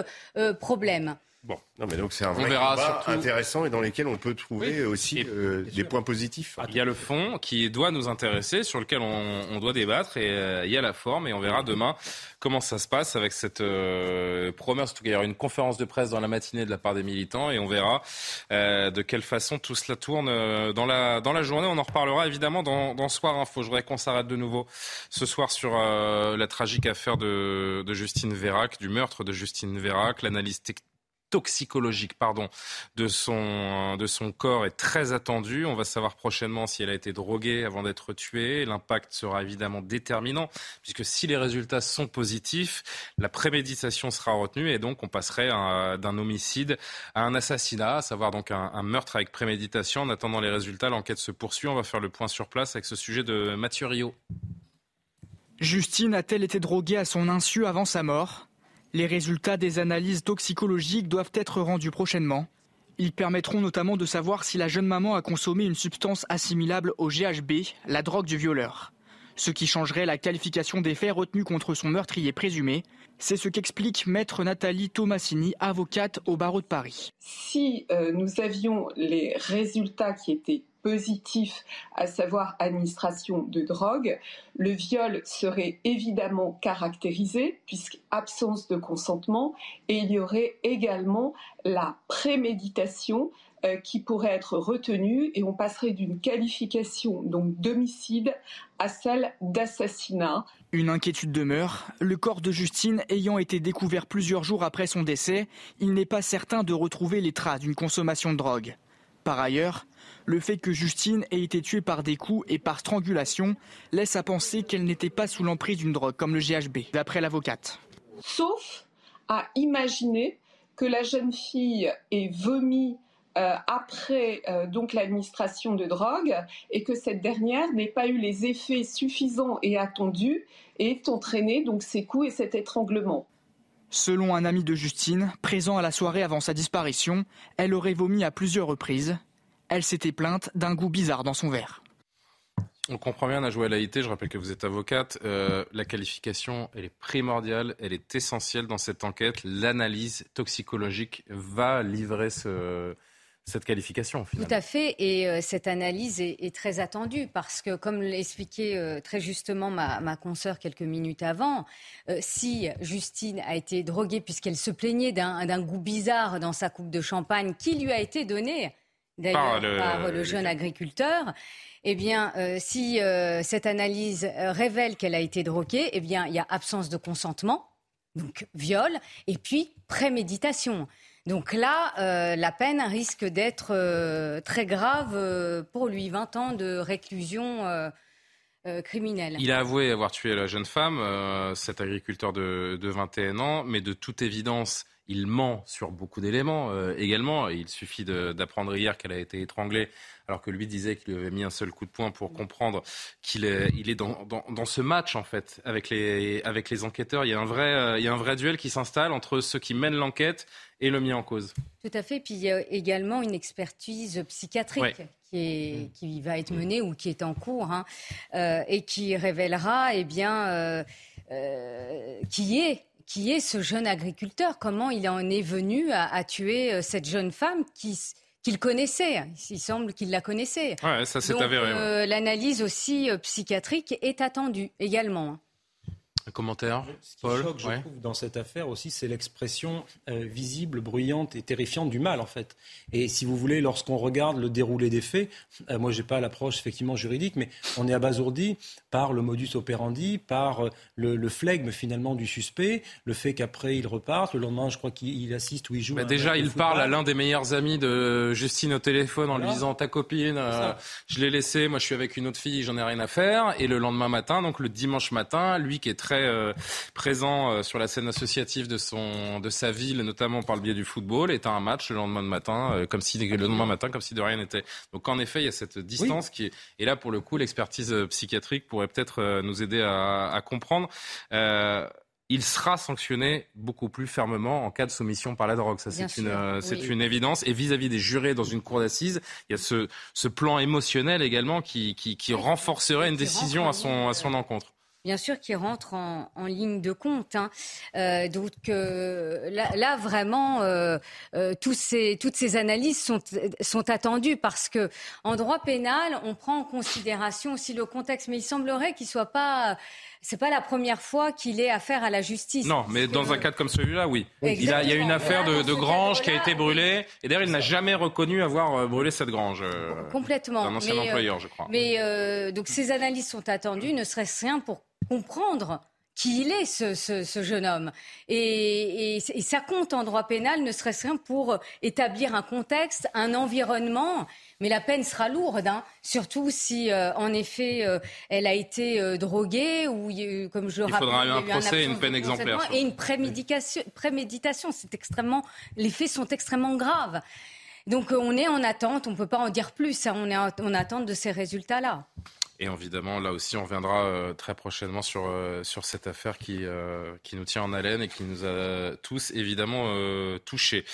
problème. Bon, non mais donc c'est un vrai débat intéressant et dans lequel on peut trouver aussi euh, des points positifs. Il y a le fond qui doit nous intéresser, sur lequel on, doit débattre, et euh, il y a la forme, et on verra demain comment ça se passe avec cette euh, promesse. En tout cas, il y aura une conférence de presse dans la matinée de la part des militants, et on verra de quelle façon tout cela tourne dans la dans la journée. On en reparlera évidemment dans, dans Soir Info. Je voudrais qu'on s'arrête de nouveau ce soir sur la tragique affaire de, de Justine Vérac, du meurtre de Justine Vérac, l'analyse technique toxicologique pardon, de, son, de son corps est très attendu. On va savoir prochainement si elle a été droguée avant d'être tuée. L'impact sera évidemment déterminant, puisque si les résultats sont positifs, la préméditation sera retenue et donc on passerait d'un homicide à un assassinat, à savoir donc un, meurtre avec préméditation. En attendant les résultats, l'enquête se poursuit. On va faire le point sur place avec ce sujet de Mathieu Rio. Justine a-t-elle été droguée à son insu avant sa mort? Les résultats des analyses toxicologiques doivent être rendus prochainement. Ils permettront notamment de savoir si la jeune maman a consommé une substance assimilable au GHB, la drogue du violeur. ce qui changerait la qualification des faits retenus contre son meurtrier présumé. C'est ce qu'explique maître Nathalie Tomassini, avocate au barreau de Paris. Si euh, nous avions les résultats qui étaient positifs, à savoir administration de drogue, le viol serait évidemment caractérisé, puisque absence de consentement, et il y aurait également la préméditation euh, qui pourrait être retenue, et on passerait d'une qualification donc d'homicide à celle d'assassinat. Une inquiétude demeure. Le corps de Justine ayant été découvert plusieurs jours après son décès, il n'est pas certain de retrouver les traces d'une consommation de drogue. Par ailleurs, le fait que Justine ait été tuée par des coups et par strangulation laisse à penser qu'elle n'était pas sous l'emprise d'une drogue comme le GHB, d'après l'avocate. Sauf à imaginer que la jeune fille ait vomi euh, après euh, donc l'administration de drogue et que cette dernière n'ait pas eu les effets suffisants et attendus et ait entraîné donc ces coups et cet étranglement. Selon un ami de Justine, présent à la soirée avant sa disparition, elle aurait vomi à plusieurs reprises. Elle s'était plainte d'un goût bizarre dans son verre. On comprend bien, Najwa Laïté, je rappelle que vous êtes avocate. Euh, la qualification, elle est primordiale, elle est essentielle dans cette enquête. L'analyse toxicologique va livrer ce, cette qualification. Finalement. Tout à fait, et euh, cette analyse est, très attendue parce que, comme l'expliquait euh, très justement ma, ma consoeur quelques minutes avant, euh, si Justine a été droguée puisqu'elle se plaignait d'un goût bizarre dans sa coupe de champagne qui lui a été donnée d'ailleurs par, le, jeune agriculteur, eh bien, si cette analyse révèle qu'elle a été droguée, eh bien, il y a absence de consentement, donc viol, et puis préméditation. Donc là, euh, la peine risque d'être euh, très grave euh, pour lui, 20 ans de réclusion criminelle. Il a avoué avoir tué la jeune femme, cet agriculteur de, de 21 ans, mais de toute évidence, il ment sur beaucoup d'éléments euh, également. Il suffit d'apprendre hier qu'elle a été étranglée, alors que lui disait qu'il lui avait mis un seul coup de poing pour comprendre qu'il est, il est dans, dans, ce match, en fait, avec les, avec les enquêteurs. Il y, a un vrai, euh, il y a un vrai duel qui s'installe entre ceux qui mènent l'enquête et le mis en cause. Tout à fait. Puis il y a également une expertise psychiatrique. Qui, est, qui, va être menée ou qui est en cours hein, euh, et qui révélera eh bien, qui est qui est ce jeune agriculteur Comment il en est venu à, tuer euh, cette jeune femme qui qu'il connaissait. Il semble qu'il la connaissait. Ouais, ça s'est avéré. Euh, l'analyse aussi euh, psychiatrique est attendue également. Un commentaire Ce qui choque, je trouve, dans cette affaire aussi, c'est l'expression euh, visible, bruyante et terrifiante du mal, en fait. Et si vous voulez, lorsqu'on regarde le déroulé des faits, euh, moi, j'ai pas l'approche effectivement juridique, mais on est abasourdi par le modus operandi, par euh, le, flegme finalement du suspect, le fait qu'après il reparte, le lendemain, je crois qu'il assiste ou il joue. Bah, déjà, il parle à l'un des meilleurs amis de Justine au téléphone en lui disant ta copine, je l'ai laissée, moi je suis avec une autre fille, j'en ai rien à faire. Et le lendemain matin, donc le dimanche matin, lui qui est très euh, présent euh, sur la scène associative de, son, de sa ville, notamment par le biais du football, est à un match le lendemain matin, euh, comme si le lendemain matin, comme si de rien n'était. Donc en effet, il y a cette distance qui est. Et là, pour le coup, l'expertise psychiatrique pourrait peut-être nous aider à, à comprendre il sera sanctionné beaucoup plus fermement en cas de soumission par la drogue. Ça, c'est une, c'est une évidence. Et vis-à-vis des jurés dans une cour d'assises, il y a ce, ce plan émotionnel également qui, qui, qui renforcerait une décision à son, à son encontre bien sûr, qui rentre en, ligne de compte. Hein. Euh, donc euh, là, vraiment, euh, tous ces, toutes ces analyses sont, sont attendues parce que en droit pénal, on prend en considération aussi le contexte. Mais il semblerait qu'il soit pas c'est pas la première fois qu'il ait affaire à la justice. Non, mais dans un cadre comme celui-là, oui. Il, y a, une affaire de, grange qui a été brûlée, et d'ailleurs, il n'a jamais reconnu avoir brûlé cette grange. Complètement. Un ancien employeur, je crois. Mais donc ces analyses sont attendues, ne serait-ce rien pour comprendre qui il est, ce, jeune homme. Et, ça compte en droit pénal, ne serait-ce rien pour établir un contexte, un environnement. Mais la peine sera lourde, hein. surtout si, euh, en effet, euh, elle a été euh, droguée ou, comme je le rappelle, il faudra un procès, une peine exemplaire. Et une préméditation. C'est extrêmement, les faits sont extrêmement graves. Donc on est en attente, on ne peut pas en dire plus, hein. on est en attente de ces résultats-là. Et évidemment, là aussi, on reviendra euh, très prochainement sur, euh, sur cette affaire qui, euh, qui nous tient en haleine et qui nous a tous évidemment touchés.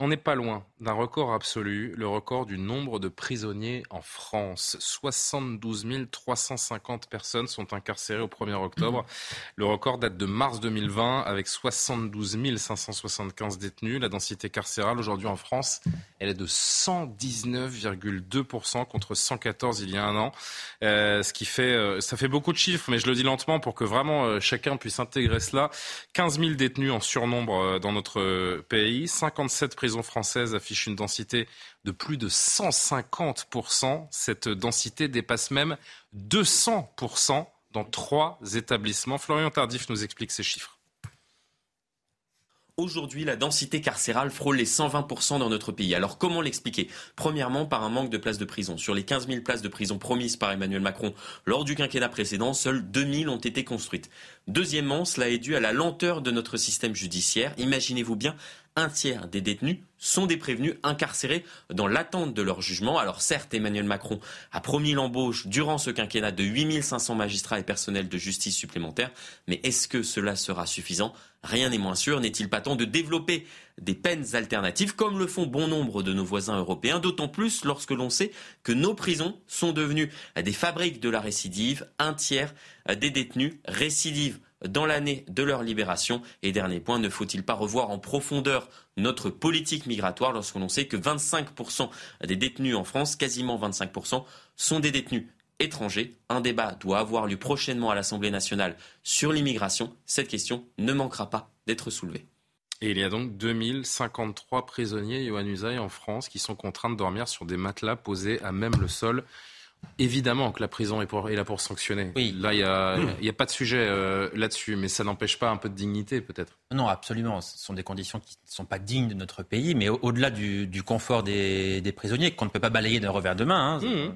On n'est pas loin d'un record absolu, le record du nombre de prisonniers en France. 72 350 personnes sont incarcérées au 1er octobre. Le record date de mars 2020 avec 72 575 détenus. La densité carcérale aujourd'hui en France, elle est de 119,2% contre 114 il y a un an. Euh, ce qui fait, euh, ça fait beaucoup de chiffres, mais je le dis lentement pour que vraiment euh, chacun puisse intégrer cela. 15 000 détenus en surnombre dans notre pays, 57 prisons françaises affichent une densité de plus de 150%. Cette densité dépasse même 200% dans trois établissements. Florian Tardif nous explique ces chiffres. Aujourd'hui, la densité carcérale frôle les 120% dans notre pays. Alors comment l'expliquer? Premièrement, par un manque de places de prison. Sur les 15 000 places de prison promises par Emmanuel Macron lors du quinquennat précédent, seules 2 000 ont été construites. Deuxièmement, cela est dû à la lenteur de notre système judiciaire. Imaginez-vous bien un tiers des détenus sont des prévenus incarcérés dans l'attente de leur jugement. Alors certes, Emmanuel Macron a promis l'embauche durant ce quinquennat de 8500 magistrats et personnels de justice supplémentaires, mais est-ce que cela sera suffisant? Rien n'est moins sûr. N'est-il pas temps de développer des peines alternatives comme le font bon nombre de nos voisins européens, d'autant plus lorsque l'on sait que nos prisons sont devenues des fabriques de la récidive. Un tiers des détenus récidivent dans l'année de leur libération. Et dernier point, ne faut-il pas revoir en profondeur notre politique migratoire lorsque l'on sait que 25% des détenus en France, quasiment 25%, sont des détenus étrangers? Un débat doit avoir lieu prochainement à l'Assemblée nationale sur l'immigration. Cette question ne manquera pas d'être soulevée. Et il y a donc 2053 prisonniers, Yohann en France, qui sont contraints de dormir sur des matelas posés à même le sol. Évidemment que la prison est, là pour sanctionner. Oui. Là, il n'y a, pas de sujet euh, là-dessus, mais ça n'empêche pas un peu de dignité, peut-être. Non, absolument. Ce sont des conditions qui ne sont pas dignes de notre pays, mais au-delà du, confort des, prisonniers, qu'on ne peut pas balayer d'un revers de main. Hein, mmh.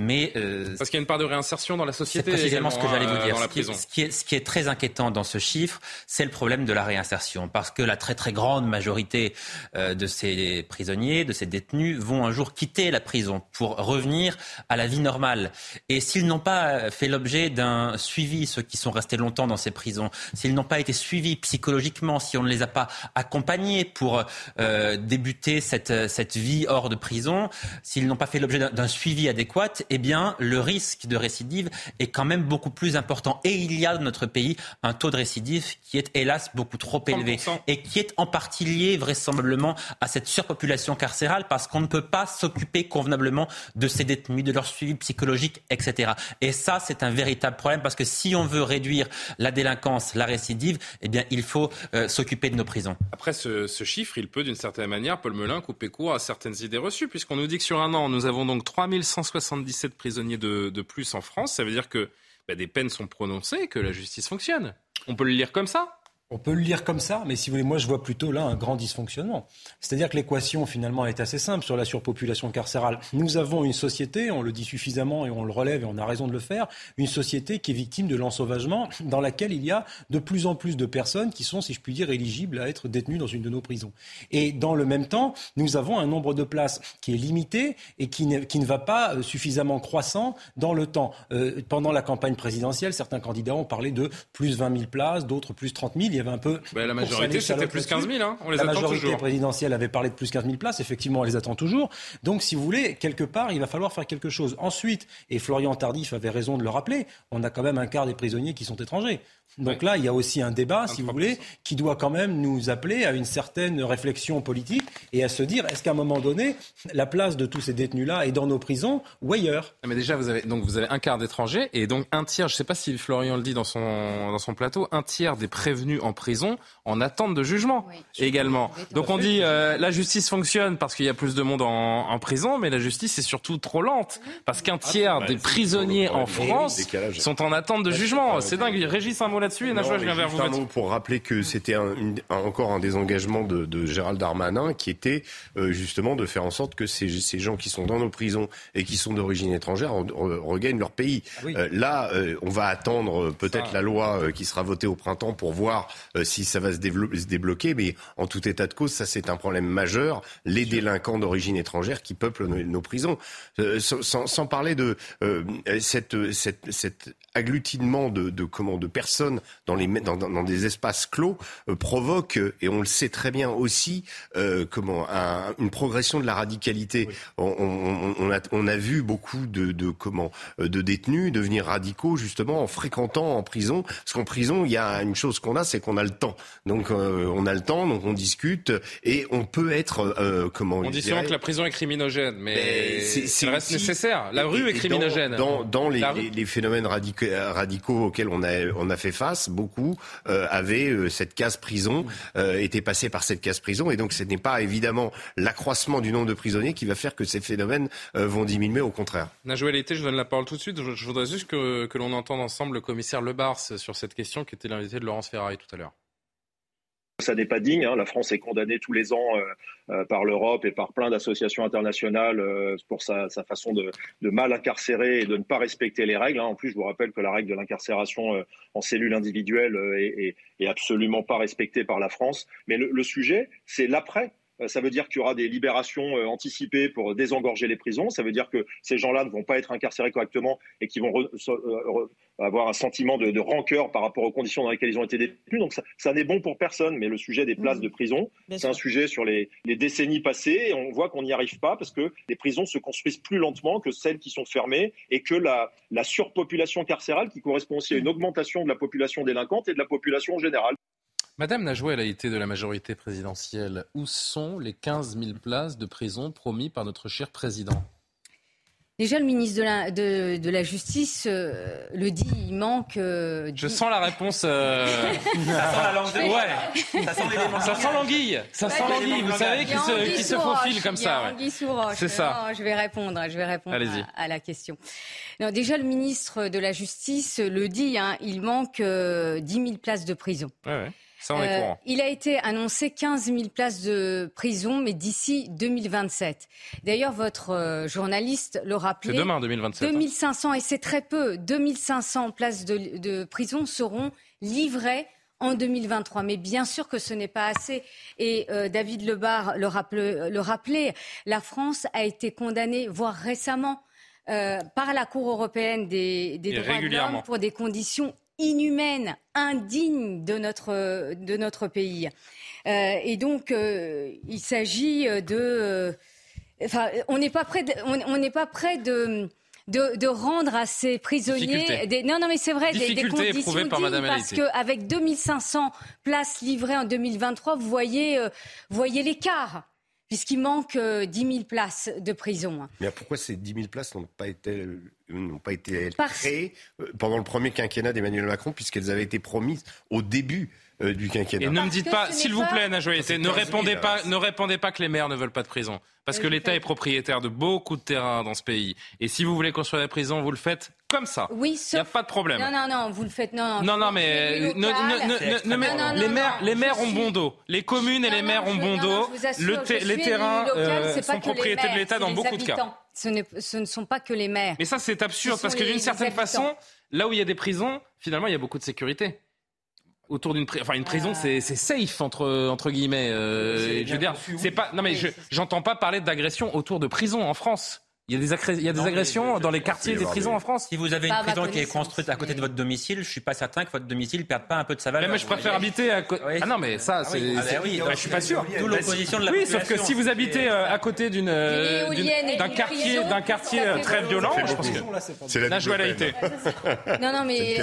Mais euh, parce qu'il y a une part de réinsertion dans la société. C'est précisément ce que j'allais vous euh, dire. ce, qui est, ce, qui est, ce, qui est, très inquiétant dans ce chiffre, c'est le problème de la réinsertion, parce que la très très grande majorité euh, de ces prisonniers, de ces détenus, vont un jour quitter la prison pour revenir à la vie normale. Et s'ils n'ont pas fait l'objet d'un suivi, ceux qui sont restés longtemps dans ces prisons, s'ils n'ont pas été suivis psychologiquement, si on ne les a pas accompagnés pour euh, débuter cette cette vie hors de prison, s'ils n'ont pas fait l'objet d'un suivi adéquat, eh bien, le risque de récidive est quand même beaucoup plus important. Et il y a dans notre pays un taux de récidive qui est hélas beaucoup trop élevé et qui est en partie lié vraisemblablement à cette surpopulation carcérale parce qu'on ne peut pas s'occuper convenablement de ces détenus, de leur suivi psychologique, etc. Et ça, c'est un véritable problème parce que si on veut réduire la délinquance, la récidive, eh bien, il faut euh, s'occuper de nos prisons. Après, ce, ce chiffre, il peut d'une certaine manière, Paul Melun, couper court à certaines idées reçues puisqu'on nous dit que sur un an, nous avons donc 3170 17 prisonniers de, plus en France, ça veut dire que bah, des peines sont prononcées que la justice fonctionne. On peut le lire comme ça on peut le lire comme ça, mais si vous voulez, moi je vois plutôt là un grand dysfonctionnement. C'est-à-dire que l'équation finalement est assez simple sur la surpopulation carcérale. Nous avons une société, on le dit suffisamment et on le relève et on a raison de le faire, une société qui est victime de l'ensauvagement dans laquelle il y a de plus en plus de personnes qui sont, si je puis dire, éligibles à être détenues dans une de nos prisons. Et dans le même temps, nous avons un nombre de places qui est limité et qui ne, qui ne va pas euh, suffisamment croissant dans le temps. Euh, pendant la campagne présidentielle, certains candidats ont parlé de plus 20 000 places, d'autres plus 30 000 y avait un peu. Bah, la majorité, c'était plus 15 000. Hein. On les la majorité présidentielle avait parlé de plus 15 000 places. Effectivement, on les attend toujours. Donc, si vous voulez, quelque part, il va falloir faire quelque chose. Ensuite, et Florian Tardif avait raison de le rappeler, on a quand même un quart des prisonniers qui sont étrangers. Donc là, il y a aussi un débat, si vous voulez, qui doit quand même nous appeler à une certaine réflexion politique et à se dire est-ce qu'à un moment donné, la place de tous ces détenus-là est dans nos prisons ou ailleurs? Ah, Mais déjà, vous avez, donc, vous avez un quart d'étrangers et donc un tiers, je ne sais pas si Florian le dit dans son, dans son plateau, un tiers des prévenus en prison en attente de jugement également. Donc on dit euh, la justice fonctionne parce qu'il y a plus de monde en, en, prison, mais la justice est surtout trop lente parce qu'un ah, tiers bah, des prisonniers en France sont en attente de jugement. C'est dingue. Régis un mot là-dessus je viens vers vous. pour rappeler que c'était encore un des engagements de, Gérald Darmanin qui était euh, justement de faire en sorte que ces, gens qui sont dans nos prisons et qui sont d'origine étrangère regagnent leur pays. Euh, là, euh, on va attendre peut-être la loi qui sera votée au printemps pour voir euh, si ça va se, se, débloquer, mais en tout état de cause, ça c'est un problème majeur. Les délinquants d'origine étrangère qui peuplent nos, prisons. Euh, sans, sans, parler de euh, cette, cette, cette agglutinement de, de, comment, de personnes dans, les, dans, dans des espaces clos euh, provoque, et on le sait très bien aussi, euh, comment, un, une progression de la radicalité. On, on, on, a, on, a, vu beaucoup de, de, comment, euh, de détenus devenir radicaux justement en fréquentant en prison. Parce qu'en prison, il y a une chose qu'on a, c'est qu'on a le temps. Donc euh, on a le temps, donc on discute et on peut être euh, comment On dit souvent que la prison est criminogène, mais c'est reste nécessaire. La rue est criminogène. Dans, dans, dans les, les, les, phénomènes radicaux, radicaux auxquels on a, on a fait face, beaucoup euh, avaient euh, cette case prison, euh, étaient passés par cette case prison, et donc ce n'est pas évidemment l'accroissement du nombre de prisonniers qui va faire que ces phénomènes euh, vont diminuer, au contraire. Najouel Été, je donne la parole tout de suite. Je, je voudrais juste que, que l'on entende ensemble le commissaire Lebars sur cette question qui était l'invité de Laurence Ferrari tout à l'heure. Ça n'est pas digne. Hein. La France est condamnée tous les ans euh, euh, par l'Europe et par plein d'associations internationales euh, pour sa, sa façon de, de, mal incarcérer et de ne pas respecter les règles. Hein. En plus, je vous rappelle que la règle de l'incarcération euh, en cellule individuelle est, est, est, absolument pas respectée par la France. Mais le, le sujet, c'est l'après. Ça veut dire qu'il y aura des libérations anticipées pour désengorger les prisons. Ça veut dire que ces gens-là ne vont pas être incarcérés correctement et qu'ils vont re, re, avoir un sentiment de, de, rancœur par rapport aux conditions dans lesquelles ils ont été détenus. Donc ça, ça n'est bon pour personne. Mais le sujet des places mmh. de prison, c'est un sujet sur les, les, décennies passées. Et on voit qu'on n'y arrive pas parce que les prisons se construisent plus lentement que celles qui sont fermées et que la, la surpopulation carcérale, qui correspond aussi à une augmentation de la population délinquante et de la population générale. Madame Najoué, elle a été de la majorité présidentielle. Où sont les 15 000 places de prison promis par notre cher président? Déjà, le ministre de la, de, de la Justice euh, le dit, il manque. Euh, Je sens la réponse. Euh... [laughs] ça sent la langue de... Ouais. Ça sent l'élément. Ça sent l'anguille. Ça sent l'anguille. Vous savez, qui se, qui se faufile comme ça. Ouais. C'est ça. Non, je vais répondre. Je vais répondre à, à, la question. Non, déjà, le ministre de la Justice le dit. Hein, il manque euh, 10 000 places de prison. Ouais, ouais. Ça, on est euh, il a été annoncé 15 000 places de prison, mais d'ici 2027. D'ailleurs, votre euh, journaliste le rappelait. C'est demain, 2027. 2500, hein. et c'est très peu. 2500 places de, de prison seront livrées en 2023. Mais bien sûr que ce n'est pas assez. Et euh, David Lebar le, rappelait, le rappelait, la France a été condamnée, voire récemment, euh, par la Cour européenne des, des droits de l'homme pour des conditions inhumaine, indigne de notre, de notre pays. Euh, et donc, euh, il s'agit de. Euh, enfin, on n'est pas prêt. De, on n'est pas prêt de. De, de, rendre à ces prisonniers des, non non mais c'est vrai des, des, conditions dignes parce qu'avec 2500 places livrées en 2023 vous voyez euh, voyez l'écart puisqu'il manque euh, 10 000 places de prison. Mais pourquoi ces 10 000 places n'ont pas été, n'ont pas été Parce... créées euh, pendant le premier quinquennat d'Emmanuel Macron, puisqu'elles avaient été promises au début euh, du quinquennat. Et ne me dites pas, s'il vous plaît, Najoyeté, ne répondez pas, ne répondez pas que les maires ne veulent pas de prison. Parce que l'État est propriétaire de beaucoup de terrains dans ce pays. Et si vous voulez construire des prisons, vous le faites comme ça. Oui, sauf... Il n'y a pas de problème. Non, non, non, vous le faites. Non, non, non mais les maires, les maires ont bon dos. Les communes et les maires ont bon dos. Le les terrains euh, sont propriété de l'État dans beaucoup de cas. Ce, ce, ne sont pas que les maires. Mais ça, c'est absurde parce que d'une certaine façon, là où il y a des prisons, finalement, il y a beaucoup de sécurité autour d'une prison. Enfin, une prison, ah. c'est safe entre entre guillemets. Euh, je veux dire, c'est pas. Non mais j'entends pas parler d'agression autour de prison en France. Il y a des, agré... il y a des non, agressions dans les quartiers des prisons en France. Si vous avez une pas prison qui est construite à côté de votre domicile, je suis pas certain que votre domicile perde pas un peu de sa valeur. Mais, mais je préfère habiter à côté. Oui. Ah non, mais ça, c'est. Ah, bah oui, bah, je suis pas sûr. D'où l'opposition de la Oui, sauf que si vous habitez euh, à côté d'une d'un quartier d'un quartier très violent, je pense que c'est la dualité. Non, non, mais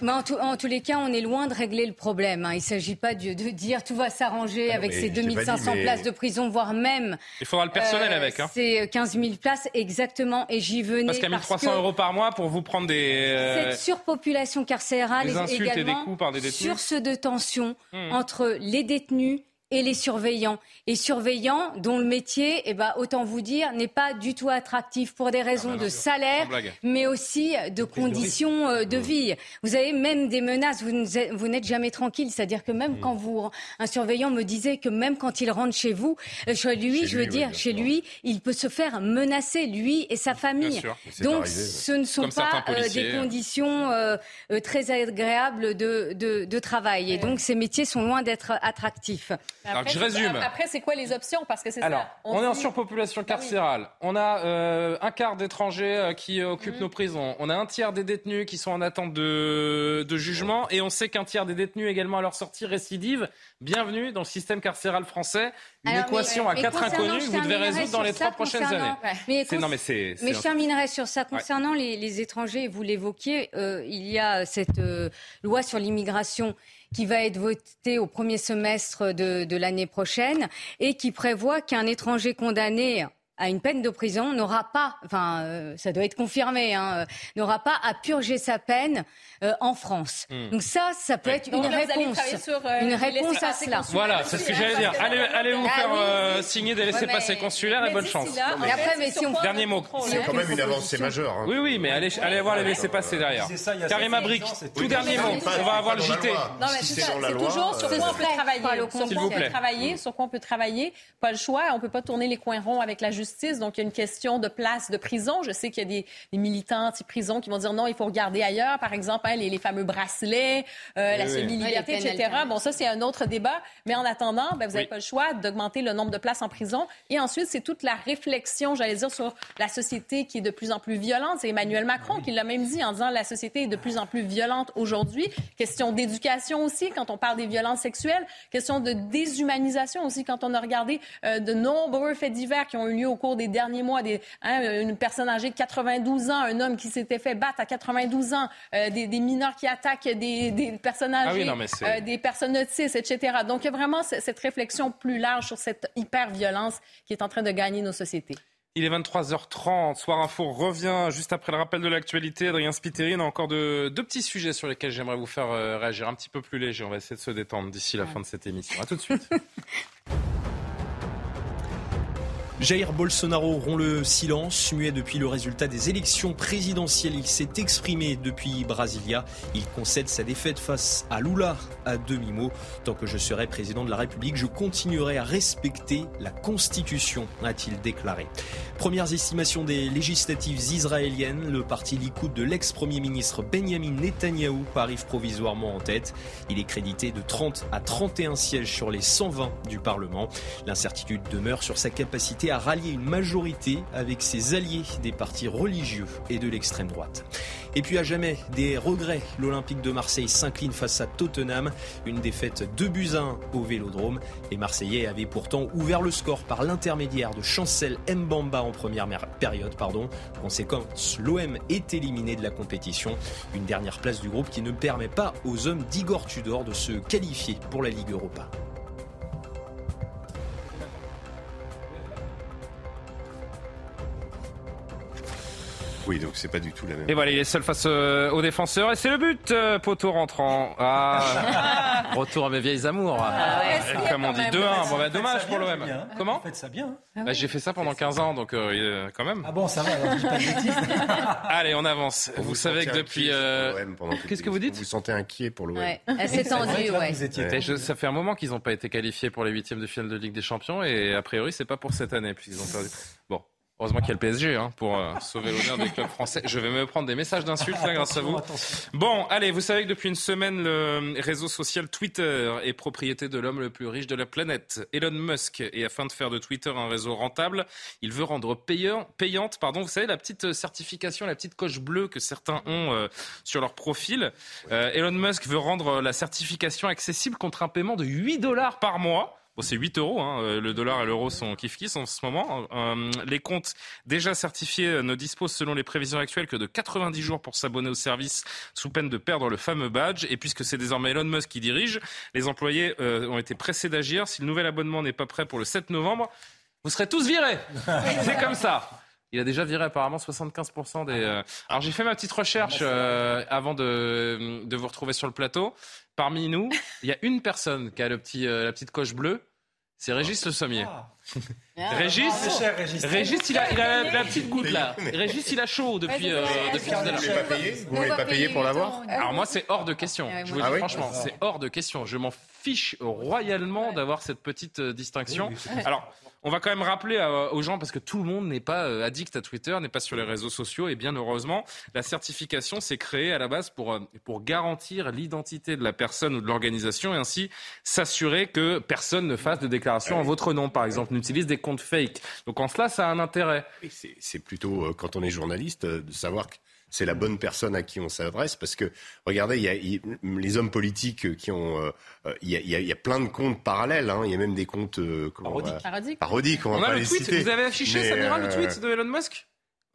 mais en, tout, en, tous les cas, on est loin de régler le problème. Hein. Il ne s'agit pas de, de, dire tout va s'arranger ah avec ces 2500 dit, mais... places de prison, voire même. Il faudra le personnel euh, avec. Hein. C'est 15 000 places exactement, et j'y venais. Parce qu'à 1300 que euros par mois pour vous prendre des. Euh, cette surpopulation carcérale des également et des coups par des sur ce de tension mmh. entre les détenus et les surveillants. Et surveillants dont le métier, eh ben, autant vous dire, n'est pas du tout attractif pour des raisons Ah de salaire, mais aussi de conditions euh, de vie. Vous avez même des menaces, vous n'êtes jamais tranquille. C'est-à-dire que même quand vous, un surveillant me disait que même quand il rentre chez vous, euh, chez lui, Chez je veux lui, dire, chez lui, il peut se faire menacer, lui et sa famille. sûr. Donc, arrivé, ce ne sont pas euh, des conditions euh, euh, très agréables de, de, de travail. Et donc, ces métiers sont loin d'être attractifs. Alors, Après, je résume. Après, c'est quoi les options? Parce que c'est Alors, ça. on, est en surpopulation carcérale. On a euh, un quart d'étrangers euh, qui occupent nos prisons. On a un tiers des détenus qui sont en attente de, de jugement. Et on sait qu'un tiers des détenus également à leur sortie récidive. Bienvenue dans le système carcéral français. Une Alors, mais- équation à mais quatre inconnus vous devez terminerai résoudre dans sur les ça, trois prochaines concernant- années. Ouais. Mais C'est- non, mais c'est. Mais c'est je terminerai sur ça. Concernant les, les étrangers, vous l'évoquiez, euh, il y a cette euh, loi sur l'immigration qui va être votée au premier semestre de, de l'année prochaine et qui prévoit qu'un étranger condamné à une peine de prison n'aura pas, enfin euh, ça doit être confirmé, hein, euh, n'aura pas à purger sa peine euh, en France. Hmm. Donc ça, ça peut être Donc une réponse, sur, euh, une réponse à cela. Voilà, c'est ce que j'allais dire. Allez, allez vous Ah faire oui, euh, oui. signer des Ouais, laissez-passer mais- consulaires et mais bonne chance. là, Mais après, mais si on- Dernier mot. C'est quand même une avancée majeure. hein. Oui, oui, mais allez, allez voir les laissez-passer derrière. disait ça il y a Karima sept Brick, ans, c'est tout dernier mot. On va avoir le JT. Non, mais Si c'est toujours sur quoi on peut travailler. Sur quoi on peut travailler, sur quoi on peut travailler. Pas le choix. On peut pas tourner les coins ronds avec la justice. Donc, il y a une question de place de prison. Je sais qu'il y a des, des militants anti-prison qui vont dire non, il faut regarder ailleurs. Par exemple, hein, les, les fameux bracelets, euh, la Oui, semi-liberté, etc. Bon, ça, c'est un autre débat. Mais en attendant, ben, vous n'avez Oui. pas le choix d'augmenter le nombre de places en prison. Et ensuite, c'est toute la réflexion, j'allais dire, sur la société qui est de plus en plus violente. C'est Emmanuel Macron qui l'a même dit en disant la société est de plus en plus violente aujourd'hui. Question d'éducation aussi, quand on parle des violences sexuelles. Question de déshumanisation aussi, quand on a regardé euh, de nombreux faits divers qui ont eu lieu au cours des derniers mois. Des, hein, une personne âgée de 92 ans, un homme qui s'était fait battre à 92 ans, euh, des, des mineurs qui attaquent des, des personnes âgées, Ah oui, c'est- euh, des personnes autistes, etc. Donc, il y a vraiment ce- cette réflexion plus large sur cette hyper-violence qui est en train de gagner nos sociétés. Il est 23h30. Soir Info revient juste après le rappel de l'actualité. Adrien Spiteri, on a encore de- deux petits sujets sur lesquels j'aimerais vous faire euh, réagir un petit peu plus léger. On va essayer de se détendre d'ici la fin de cette émission. À tout de suite. [laughs] Jair Bolsonaro rompt le silence, muet depuis le résultat des élections présidentielles. Il s'est exprimé depuis Brasilia. Il concède sa défaite face à Lula à demi-mot. Tant que je serai président de la République, je continuerai à respecter la Constitution, a-t-il déclaré. Premières estimations des législatives israéliennes, le parti Likoud de l'ex-premier ministre Benjamin Netanyahou arrive provisoirement en tête. Il est crédité de 30 à 31 sièges sur les 120 du Parlement. L'incertitude demeure sur sa capacité à rallier une majorité avec ses alliés des partis religieux et de l'extrême droite. Et puis à jamais, des regrets. L'Olympique de Marseille s'incline face à Tottenham. Une défaite 2 buts à 1 au Vélodrome. Les Marseillais avaient pourtant ouvert le score par l'intermédiaire de Chancel Mbamba en première période. Pardon. Conséquence, l'OM est éliminé de la compétition. Une dernière place du groupe qui ne permet pas aux hommes d'Igor Tudor de se qualifier pour la Ligue Europa. Oui, donc c'est pas du tout la même. Et voilà, il est seul face euh, aux défenseurs. Et c'est le but, euh, poteau rentrant. Ah, [laughs] retour à mes vieilles amours. Ah ouais, Comme on dit, quand même. 2-1. Bon, bah, dommage pour l'OM. Comment Vous faites ça bien. hein Bah, J'ai fait ça pendant 15 ans, donc euh, euh, quand même. Ah bon, ça va, alors je dis pas de bêtises. [laughs] Allez, on avance. Vous savez que depuis... euh, Qu'est-ce que vous dites Vous vous sentez inquiet pour l'OM Ouais, elle s'est C'est là, ouais. vous étiez Et je- ça fait un moment qu'ils n'ont pas été qualifiés pour les huitièmes de finale de Ligue des Champions et a priori c'est pas pour cette année puisqu'ils ont perdu. Bon, heureusement qu'il y a le PSG hein, pour euh, sauver l'honneur des clubs français. Je vais me prendre des messages d'insultes là grâce à vous. Bon, allez, vous savez que depuis une semaine le réseau social Twitter est propriété de l'homme le plus riche de la planète, Elon Musk. Et afin de faire de Twitter un réseau rentable, il veut rendre payant, payante, pardon, vous savez la petite certification, la petite coche bleue que certains ont euh, sur leur profil. Euh, Elon Musk veut rendre la certification accessible contre un paiement de 8 dollars par mois. Bon, c'est 8 euros. Hein. Euh, Le dollar et l'euro sont kiff-kiff en ce moment. Euh, les comptes déjà certifiés euh, ne disposent, selon les prévisions actuelles, que de 90 jours pour s'abonner au service, sous peine de perdre le fameux badge. Et puisque c'est désormais Elon Musk qui dirige, les employés euh, ont été pressés d'agir. Si le nouvel abonnement n'est pas prêt pour le 7 novembre, vous serez tous virés. [laughs] c'est comme ça. Il a déjà viré apparemment 75% des. euh, Alors j'ai fait ma petite recherche euh, avant de, de vous retrouver sur le plateau. Parmi nous, il y a une personne qui a le petit, euh, la petite coche bleue. C'est Régis Le Sommier. Ah. Régis, Régis. Il a, il a la, la petite goutte là. Régis, il a chaud depuis, euh, depuis. Vous m'avez pas payé Vous m'avez pas payé pour l'avoir Alors moi, c'est hors de question. Je vous le Ah dis oui franchement, c'est hors de question. Je m'en fiche royalement d'avoir cette petite distinction. Alors, on va quand même rappeler euh, aux gens, parce que tout le monde n'est pas euh, addict à Twitter, n'est pas sur les réseaux sociaux, et bien heureusement, la certification s'est créée à la base pour, euh, pour garantir l'identité de la personne ou de l'organisation, et ainsi s'assurer que personne ne fasse de déclaration en votre nom, par exemple, n'utilise des comptes fake. Donc en cela, ça a un intérêt. C'est- plutôt, quand on est journaliste, de savoir que c'est la bonne personne à qui on s'adresse. Parce que, regardez, il y a, il- les hommes politiques qui ont... euh, euh, Il y, a, il y plein de comptes parallèles. hein. Il y a même des comptes... euh, on va- Parodique. Parodiques, on va pas le les tweet, citer. vous avez affiché, Mais, Samira, le euh, tweet de Elon Musk?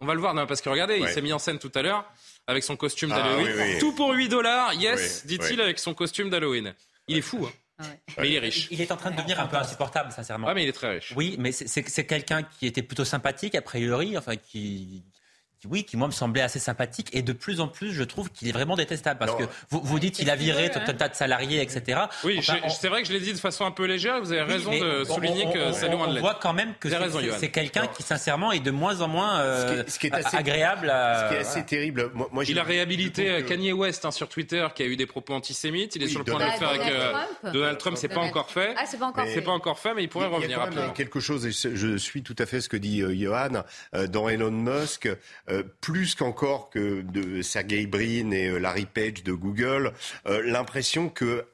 On va le voir, non, parce que regardez, il s'est mis en scène tout à l'heure avec son costume Ah, d'Halloween. oui, oui. Tout pour 8 dollars, yes, Oui, dit-il oui. avec son costume d'Halloween. Il est fou, hein. mais il est riche. Il est en train de devenir un peu insupportable, sincèrement. Ah, mais il est très riche. Oui, mais c'est quelqu'un qui était plutôt sympathique, a priori, enfin, qui. Qui, Oui, qui moi me semblait assez sympathique et de plus en plus je trouve qu'il est vraiment détestable parce que vous, vous dites qu'il a viré tout un tas de salariés etc. Oui, Enfin, je- on- c'est vrai que je l'ai dit de façon un peu légère, vous avez Oui, raison de on- souligner on- que c'est loin de On voit quand même que c'est- quelqu'un qui sincèrement est de moins en moins euh, Ce qui est- ce qui est assez- agréable à. Ce qui est assez terrible. Moi, moi, Il a réhabilité euh, Kanye West hein, sur Twitter qui a eu des propos antisémites. Il est Oui, sur le point de le Donald- faire avec Donald euh, Trump. Donald Trump. C'est pas encore fait. Ah, c'est pas encore C'est pas encore fait, mais il pourrait Il y a revenir quand même rapidement. quelque chose, et je suis tout à fait ce que dit euh, Johan, euh, dans Elon Musk, euh, plus qu'encore que de Sergey Brin et euh, Larry Page de Google, euh, l'impression que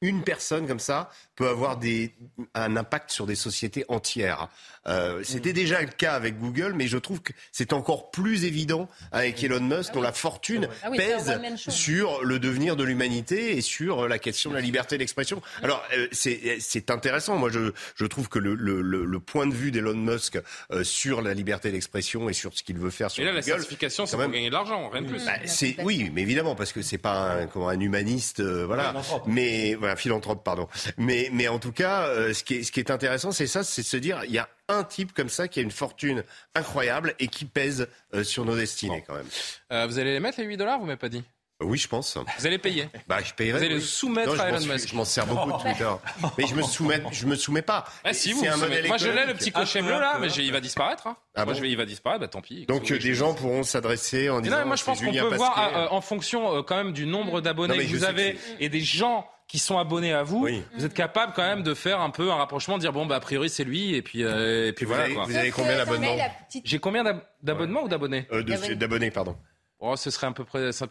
une personne comme ça peut avoir des, un impact sur des sociétés entières. Euh, C'était déjà le cas avec Google, mais je trouve que c'est encore plus évident avec Elon Musk, dont la fortune Ah oui, pèse sur le devenir de l'humanité et sur euh, la question de la liberté d'expression. Alors, euh, c'est c'est intéressant. Moi, je, je trouve que le, le, le, le point de vue d'Elon Musk euh, sur la liberté d'expression et sur ce qu'il veut faire sur Et là, la Google, certification, c'est quand pour même- gagner de l'argent, rien de plus. bah, c'est oui, mais évidemment parce que c'est pas un, comment, un humaniste, euh, voilà. Philanthrope. Mais voilà, philanthrope, pardon. Mais mais en tout cas, euh, ce qui est ce qui est intéressant, c'est ça, c'est de se dire, il y a un type comme ça qui a une fortune incroyable et qui pèse euh, sur nos destinées quand même. Euh, vous allez les mettre les 8 dollars, vous m'avez pas dit? Oui, je pense. Vous allez payer. Bah, je payerai. Vous allez oui. le soumettre Non, à Elon suis- Musk. Je m'en sers beaucoup de Twitter. [laughs] Mais je me soumets, je me soumets pas. Ah si, vous, un modèle. Moi, je l'ai, le petit peu, bleu, là, peu, mais un j'ai- il va disparaître. hein. Ah Moi, bon je vais, il va disparaître, bah tant pis. Donc euh, des gens pourront s'adresser en disant. non, mais moi je pense qu'on peut voir euh, en fonction euh, quand même du nombre d'abonnés que vous avez que et des gens qui sont abonnés à vous, Oui. vous êtes capable quand même de faire un peu un rapprochement, de dire bon bah a priori c'est lui et puis euh, et puis Vous voilà avez, quoi. vous avez combien d'abonnements J'ai combien d'ab- d'abonnements ou d'abonnés Euh, de- D'abonnés, pardon. Oh, ce serait un peu près, ce,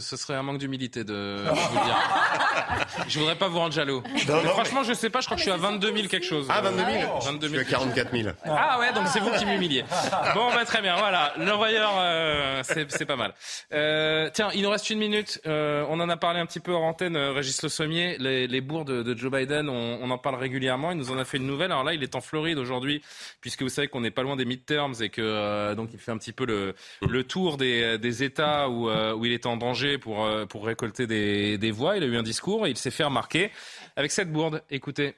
serait un manque d'humilité de, vous le dire. [laughs] Je voudrais pas vous rendre jaloux. Non, Mais non, franchement, je sais pas, je crois que je suis à 22 000 quelque chose. Ah, 22 000 Euh, 22 Je 000 suis à 44 000. ah ouais, donc c'est vous qui m'humiliez. Bon, bah très bien, voilà. L'envoyeur, euh, c'est pas mal. Euh, tiens, il nous reste une minute. Euh, on en a parlé un petit peu hors antenne, Régis Le Sommier. Les, les bourgs de, de Joe Biden, on, on en parle régulièrement. Il nous en a fait une nouvelle. Alors là, il est en Floride aujourd'hui, puisque vous savez qu'on n'est pas loin des midterms et que donc il fait un petit peu le, le tour des, des États où, euh, où il est en danger pour, euh, pour récolter des, des voix. Il a eu un discours et il s'est fait remarquer avec cette bourde. Écoutez.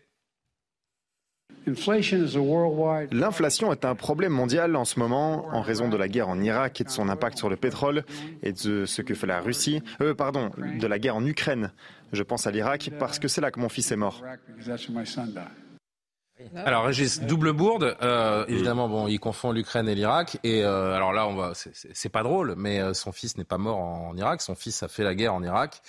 L'inflation est un problème mondial en ce moment en raison de la guerre en Irak et de son impact sur le pétrole et de ce que fait la Russie. Euh, pardon, de la guerre en Ukraine. Je pense à l'Irak parce que c'est là que mon fils est mort. Alors Régis, double bourde. Euh, évidemment, bon, il confond l'Ukraine et l'Irak. Et euh, alors là, on va, c'est- pas drôle, mais euh, son fils n'est pas mort en, Irak. Son fils a fait la guerre en Irak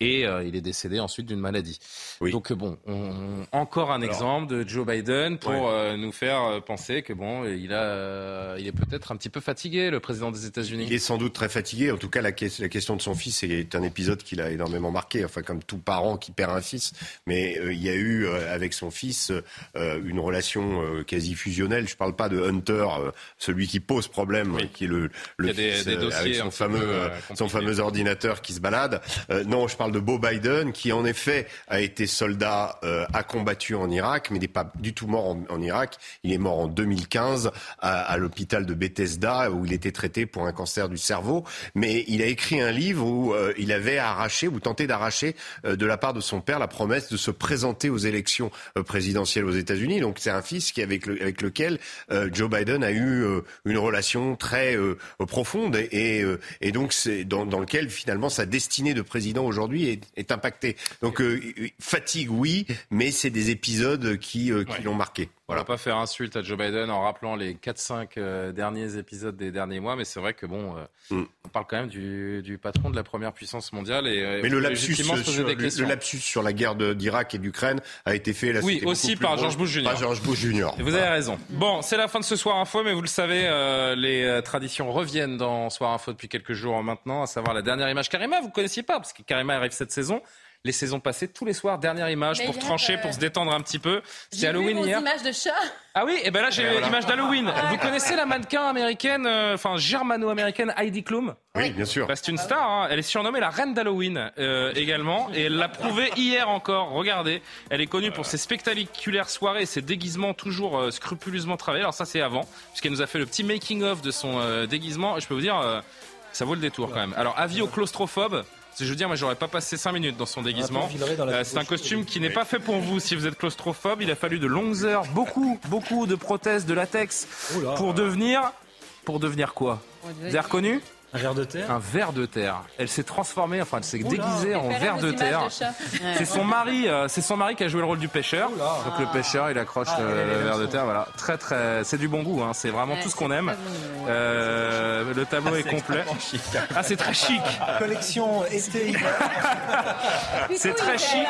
et euh, il est décédé ensuite d'une maladie. Donc bon, on- encore un exemple de Joe Biden pour Ouais. euh, nous faire penser que bon, il a, il est peut-être un petit peu fatigué, le président des États-Unis. Il est sans doute très fatigué. En tout cas, la, que- la question de son fils est un épisode qui l'a énormément marqué. Enfin, comme tout parent qui perd un fils. Mais euh, il y a eu euh, avec son fils euh, une relation euh, quasi fusionnelle. Je parle pas de Hunter, euh, celui qui pose problème, qui est le, des- fils des euh, avec son fameux, euh, euh, son ordinateur qui se balade. Euh, non, je parle de Beau Biden, qui en effet a été soldat, euh, a combattu en Irak, mais n'est pas du tout mort en, en Irak. Il est mort en 2015 à, à l'hôpital de Bethesda où il était traité pour un cancer du cerveau. Mais il a écrit un livre où euh, il avait arraché ou tenté d'arracher euh, de la part de son père la promesse de se présenter aux élections euh, présidentielles aux États-Unis. États-Unis. Donc c'est un fils qui avec, le, avec lequel euh, Joe Biden a eu euh, une relation très euh, profonde et, et donc c'est dans, dans, lequel finalement sa destinée de président aujourd'hui est, est, impactée. Donc fatigue oui, mais c'est des épisodes qui, qui l'ont marqué. Voilà. On va pas faire insulte à Joe Biden en rappelant les 4-5 derniers épisodes des derniers mois, mais c'est vrai que bon, mm. on parle quand même du, du, patron de la première puissance mondiale et mais le lapsus, sur, le, lapsus sur la guerre d'Irak et d'Ukraine a été fait. Là, oui, aussi par George Bush Jr. Par George Bush Jr. vous avez raison. Bon, c'est la fin de ce soir info, mais vous le savez, euh, les euh, traditions reviennent dans Soir info depuis quelques jours maintenant, à savoir la dernière image Karima. Vous connaissiez pas parce que Karima arrive cette saison les saisons passées, tous les soirs, dernière image pour trancher, pour se détendre un petit peu. C'est Halloween hier. images de chat. Ah oui, et ben là j'ai l'image d'Halloween. Vous connaissez la mannequin américaine, euh, enfin germano-américaine Heidi Klum Oui, bien sûr. Bah, c'est une star. Hein. Elle est surnommée la reine d'Halloween euh, également, et elle l'a prouvé hier encore. Regardez, elle est connue pour ses spectaculaires soirées, et ses déguisements toujours euh, scrupuleusement travaillés. Alors ça c'est avant, puisqu'elle nous a fait le petit making of de son déguisement. Et je peux vous dire, ça vaut le détour quand même. Alors avis aux claustrophobes. Je veux dire, moi, j'aurais pas passé 5 minutes dans son déguisement. Euh, c'est un costume qui n'est pas fait pour vous si vous êtes claustrophobe. Il a fallu de longues heures, beaucoup, beaucoup de prothèses, de latex pour devenir. Pour devenir quoi? Vous avez reconnu? Un verre de terre Un verre de terre. Elle s'est transformée, enfin, elle s'est déguisée en verre de terre. C'est son mari, euh, c'est son mari qui a joué le rôle du pêcheur. Donc le pêcheur, il accroche ah, le verre de terre. Voilà, très très, c'est du bon goût. Hein. C'est vraiment tout ce qu'on aime. Euh, le tableau ah, est, complet. Ah, c'est très chic. Collection été. [laughs] c'est très chic.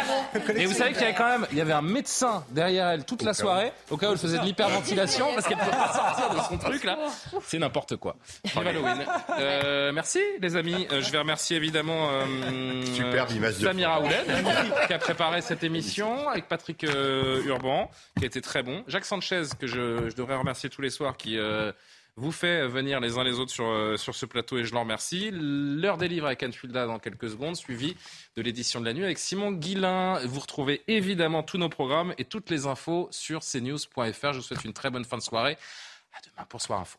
Et vous savez qu'il y avait quand même, il y avait un médecin derrière elle toute la soirée, au cas où elle faisait de l'hyperventilation, parce qu'elle ne pouvait pas sortir de son truc là. [laughs] C'est n'importe quoi. Vive Halloween. Euh, euh, merci les amis. Euh, je vais remercier évidemment euh, Samira Ouled qui a préparé cette émission avec Patrick Urban qui a été très bon. Jacques Sanchez que je, devrais remercier tous les soirs qui vous fait venir les uns les autres sur, sur ce plateau et je l'en remercie. L'heure des livres avec Anne Fulda dans quelques secondes, suivi de l'édition de la nuit avec Simon Guillain. Vous retrouvez évidemment tous nos programmes et toutes les infos sur cnews.fr. Je vous souhaite une très bonne fin de soirée. À demain pour Soir Info.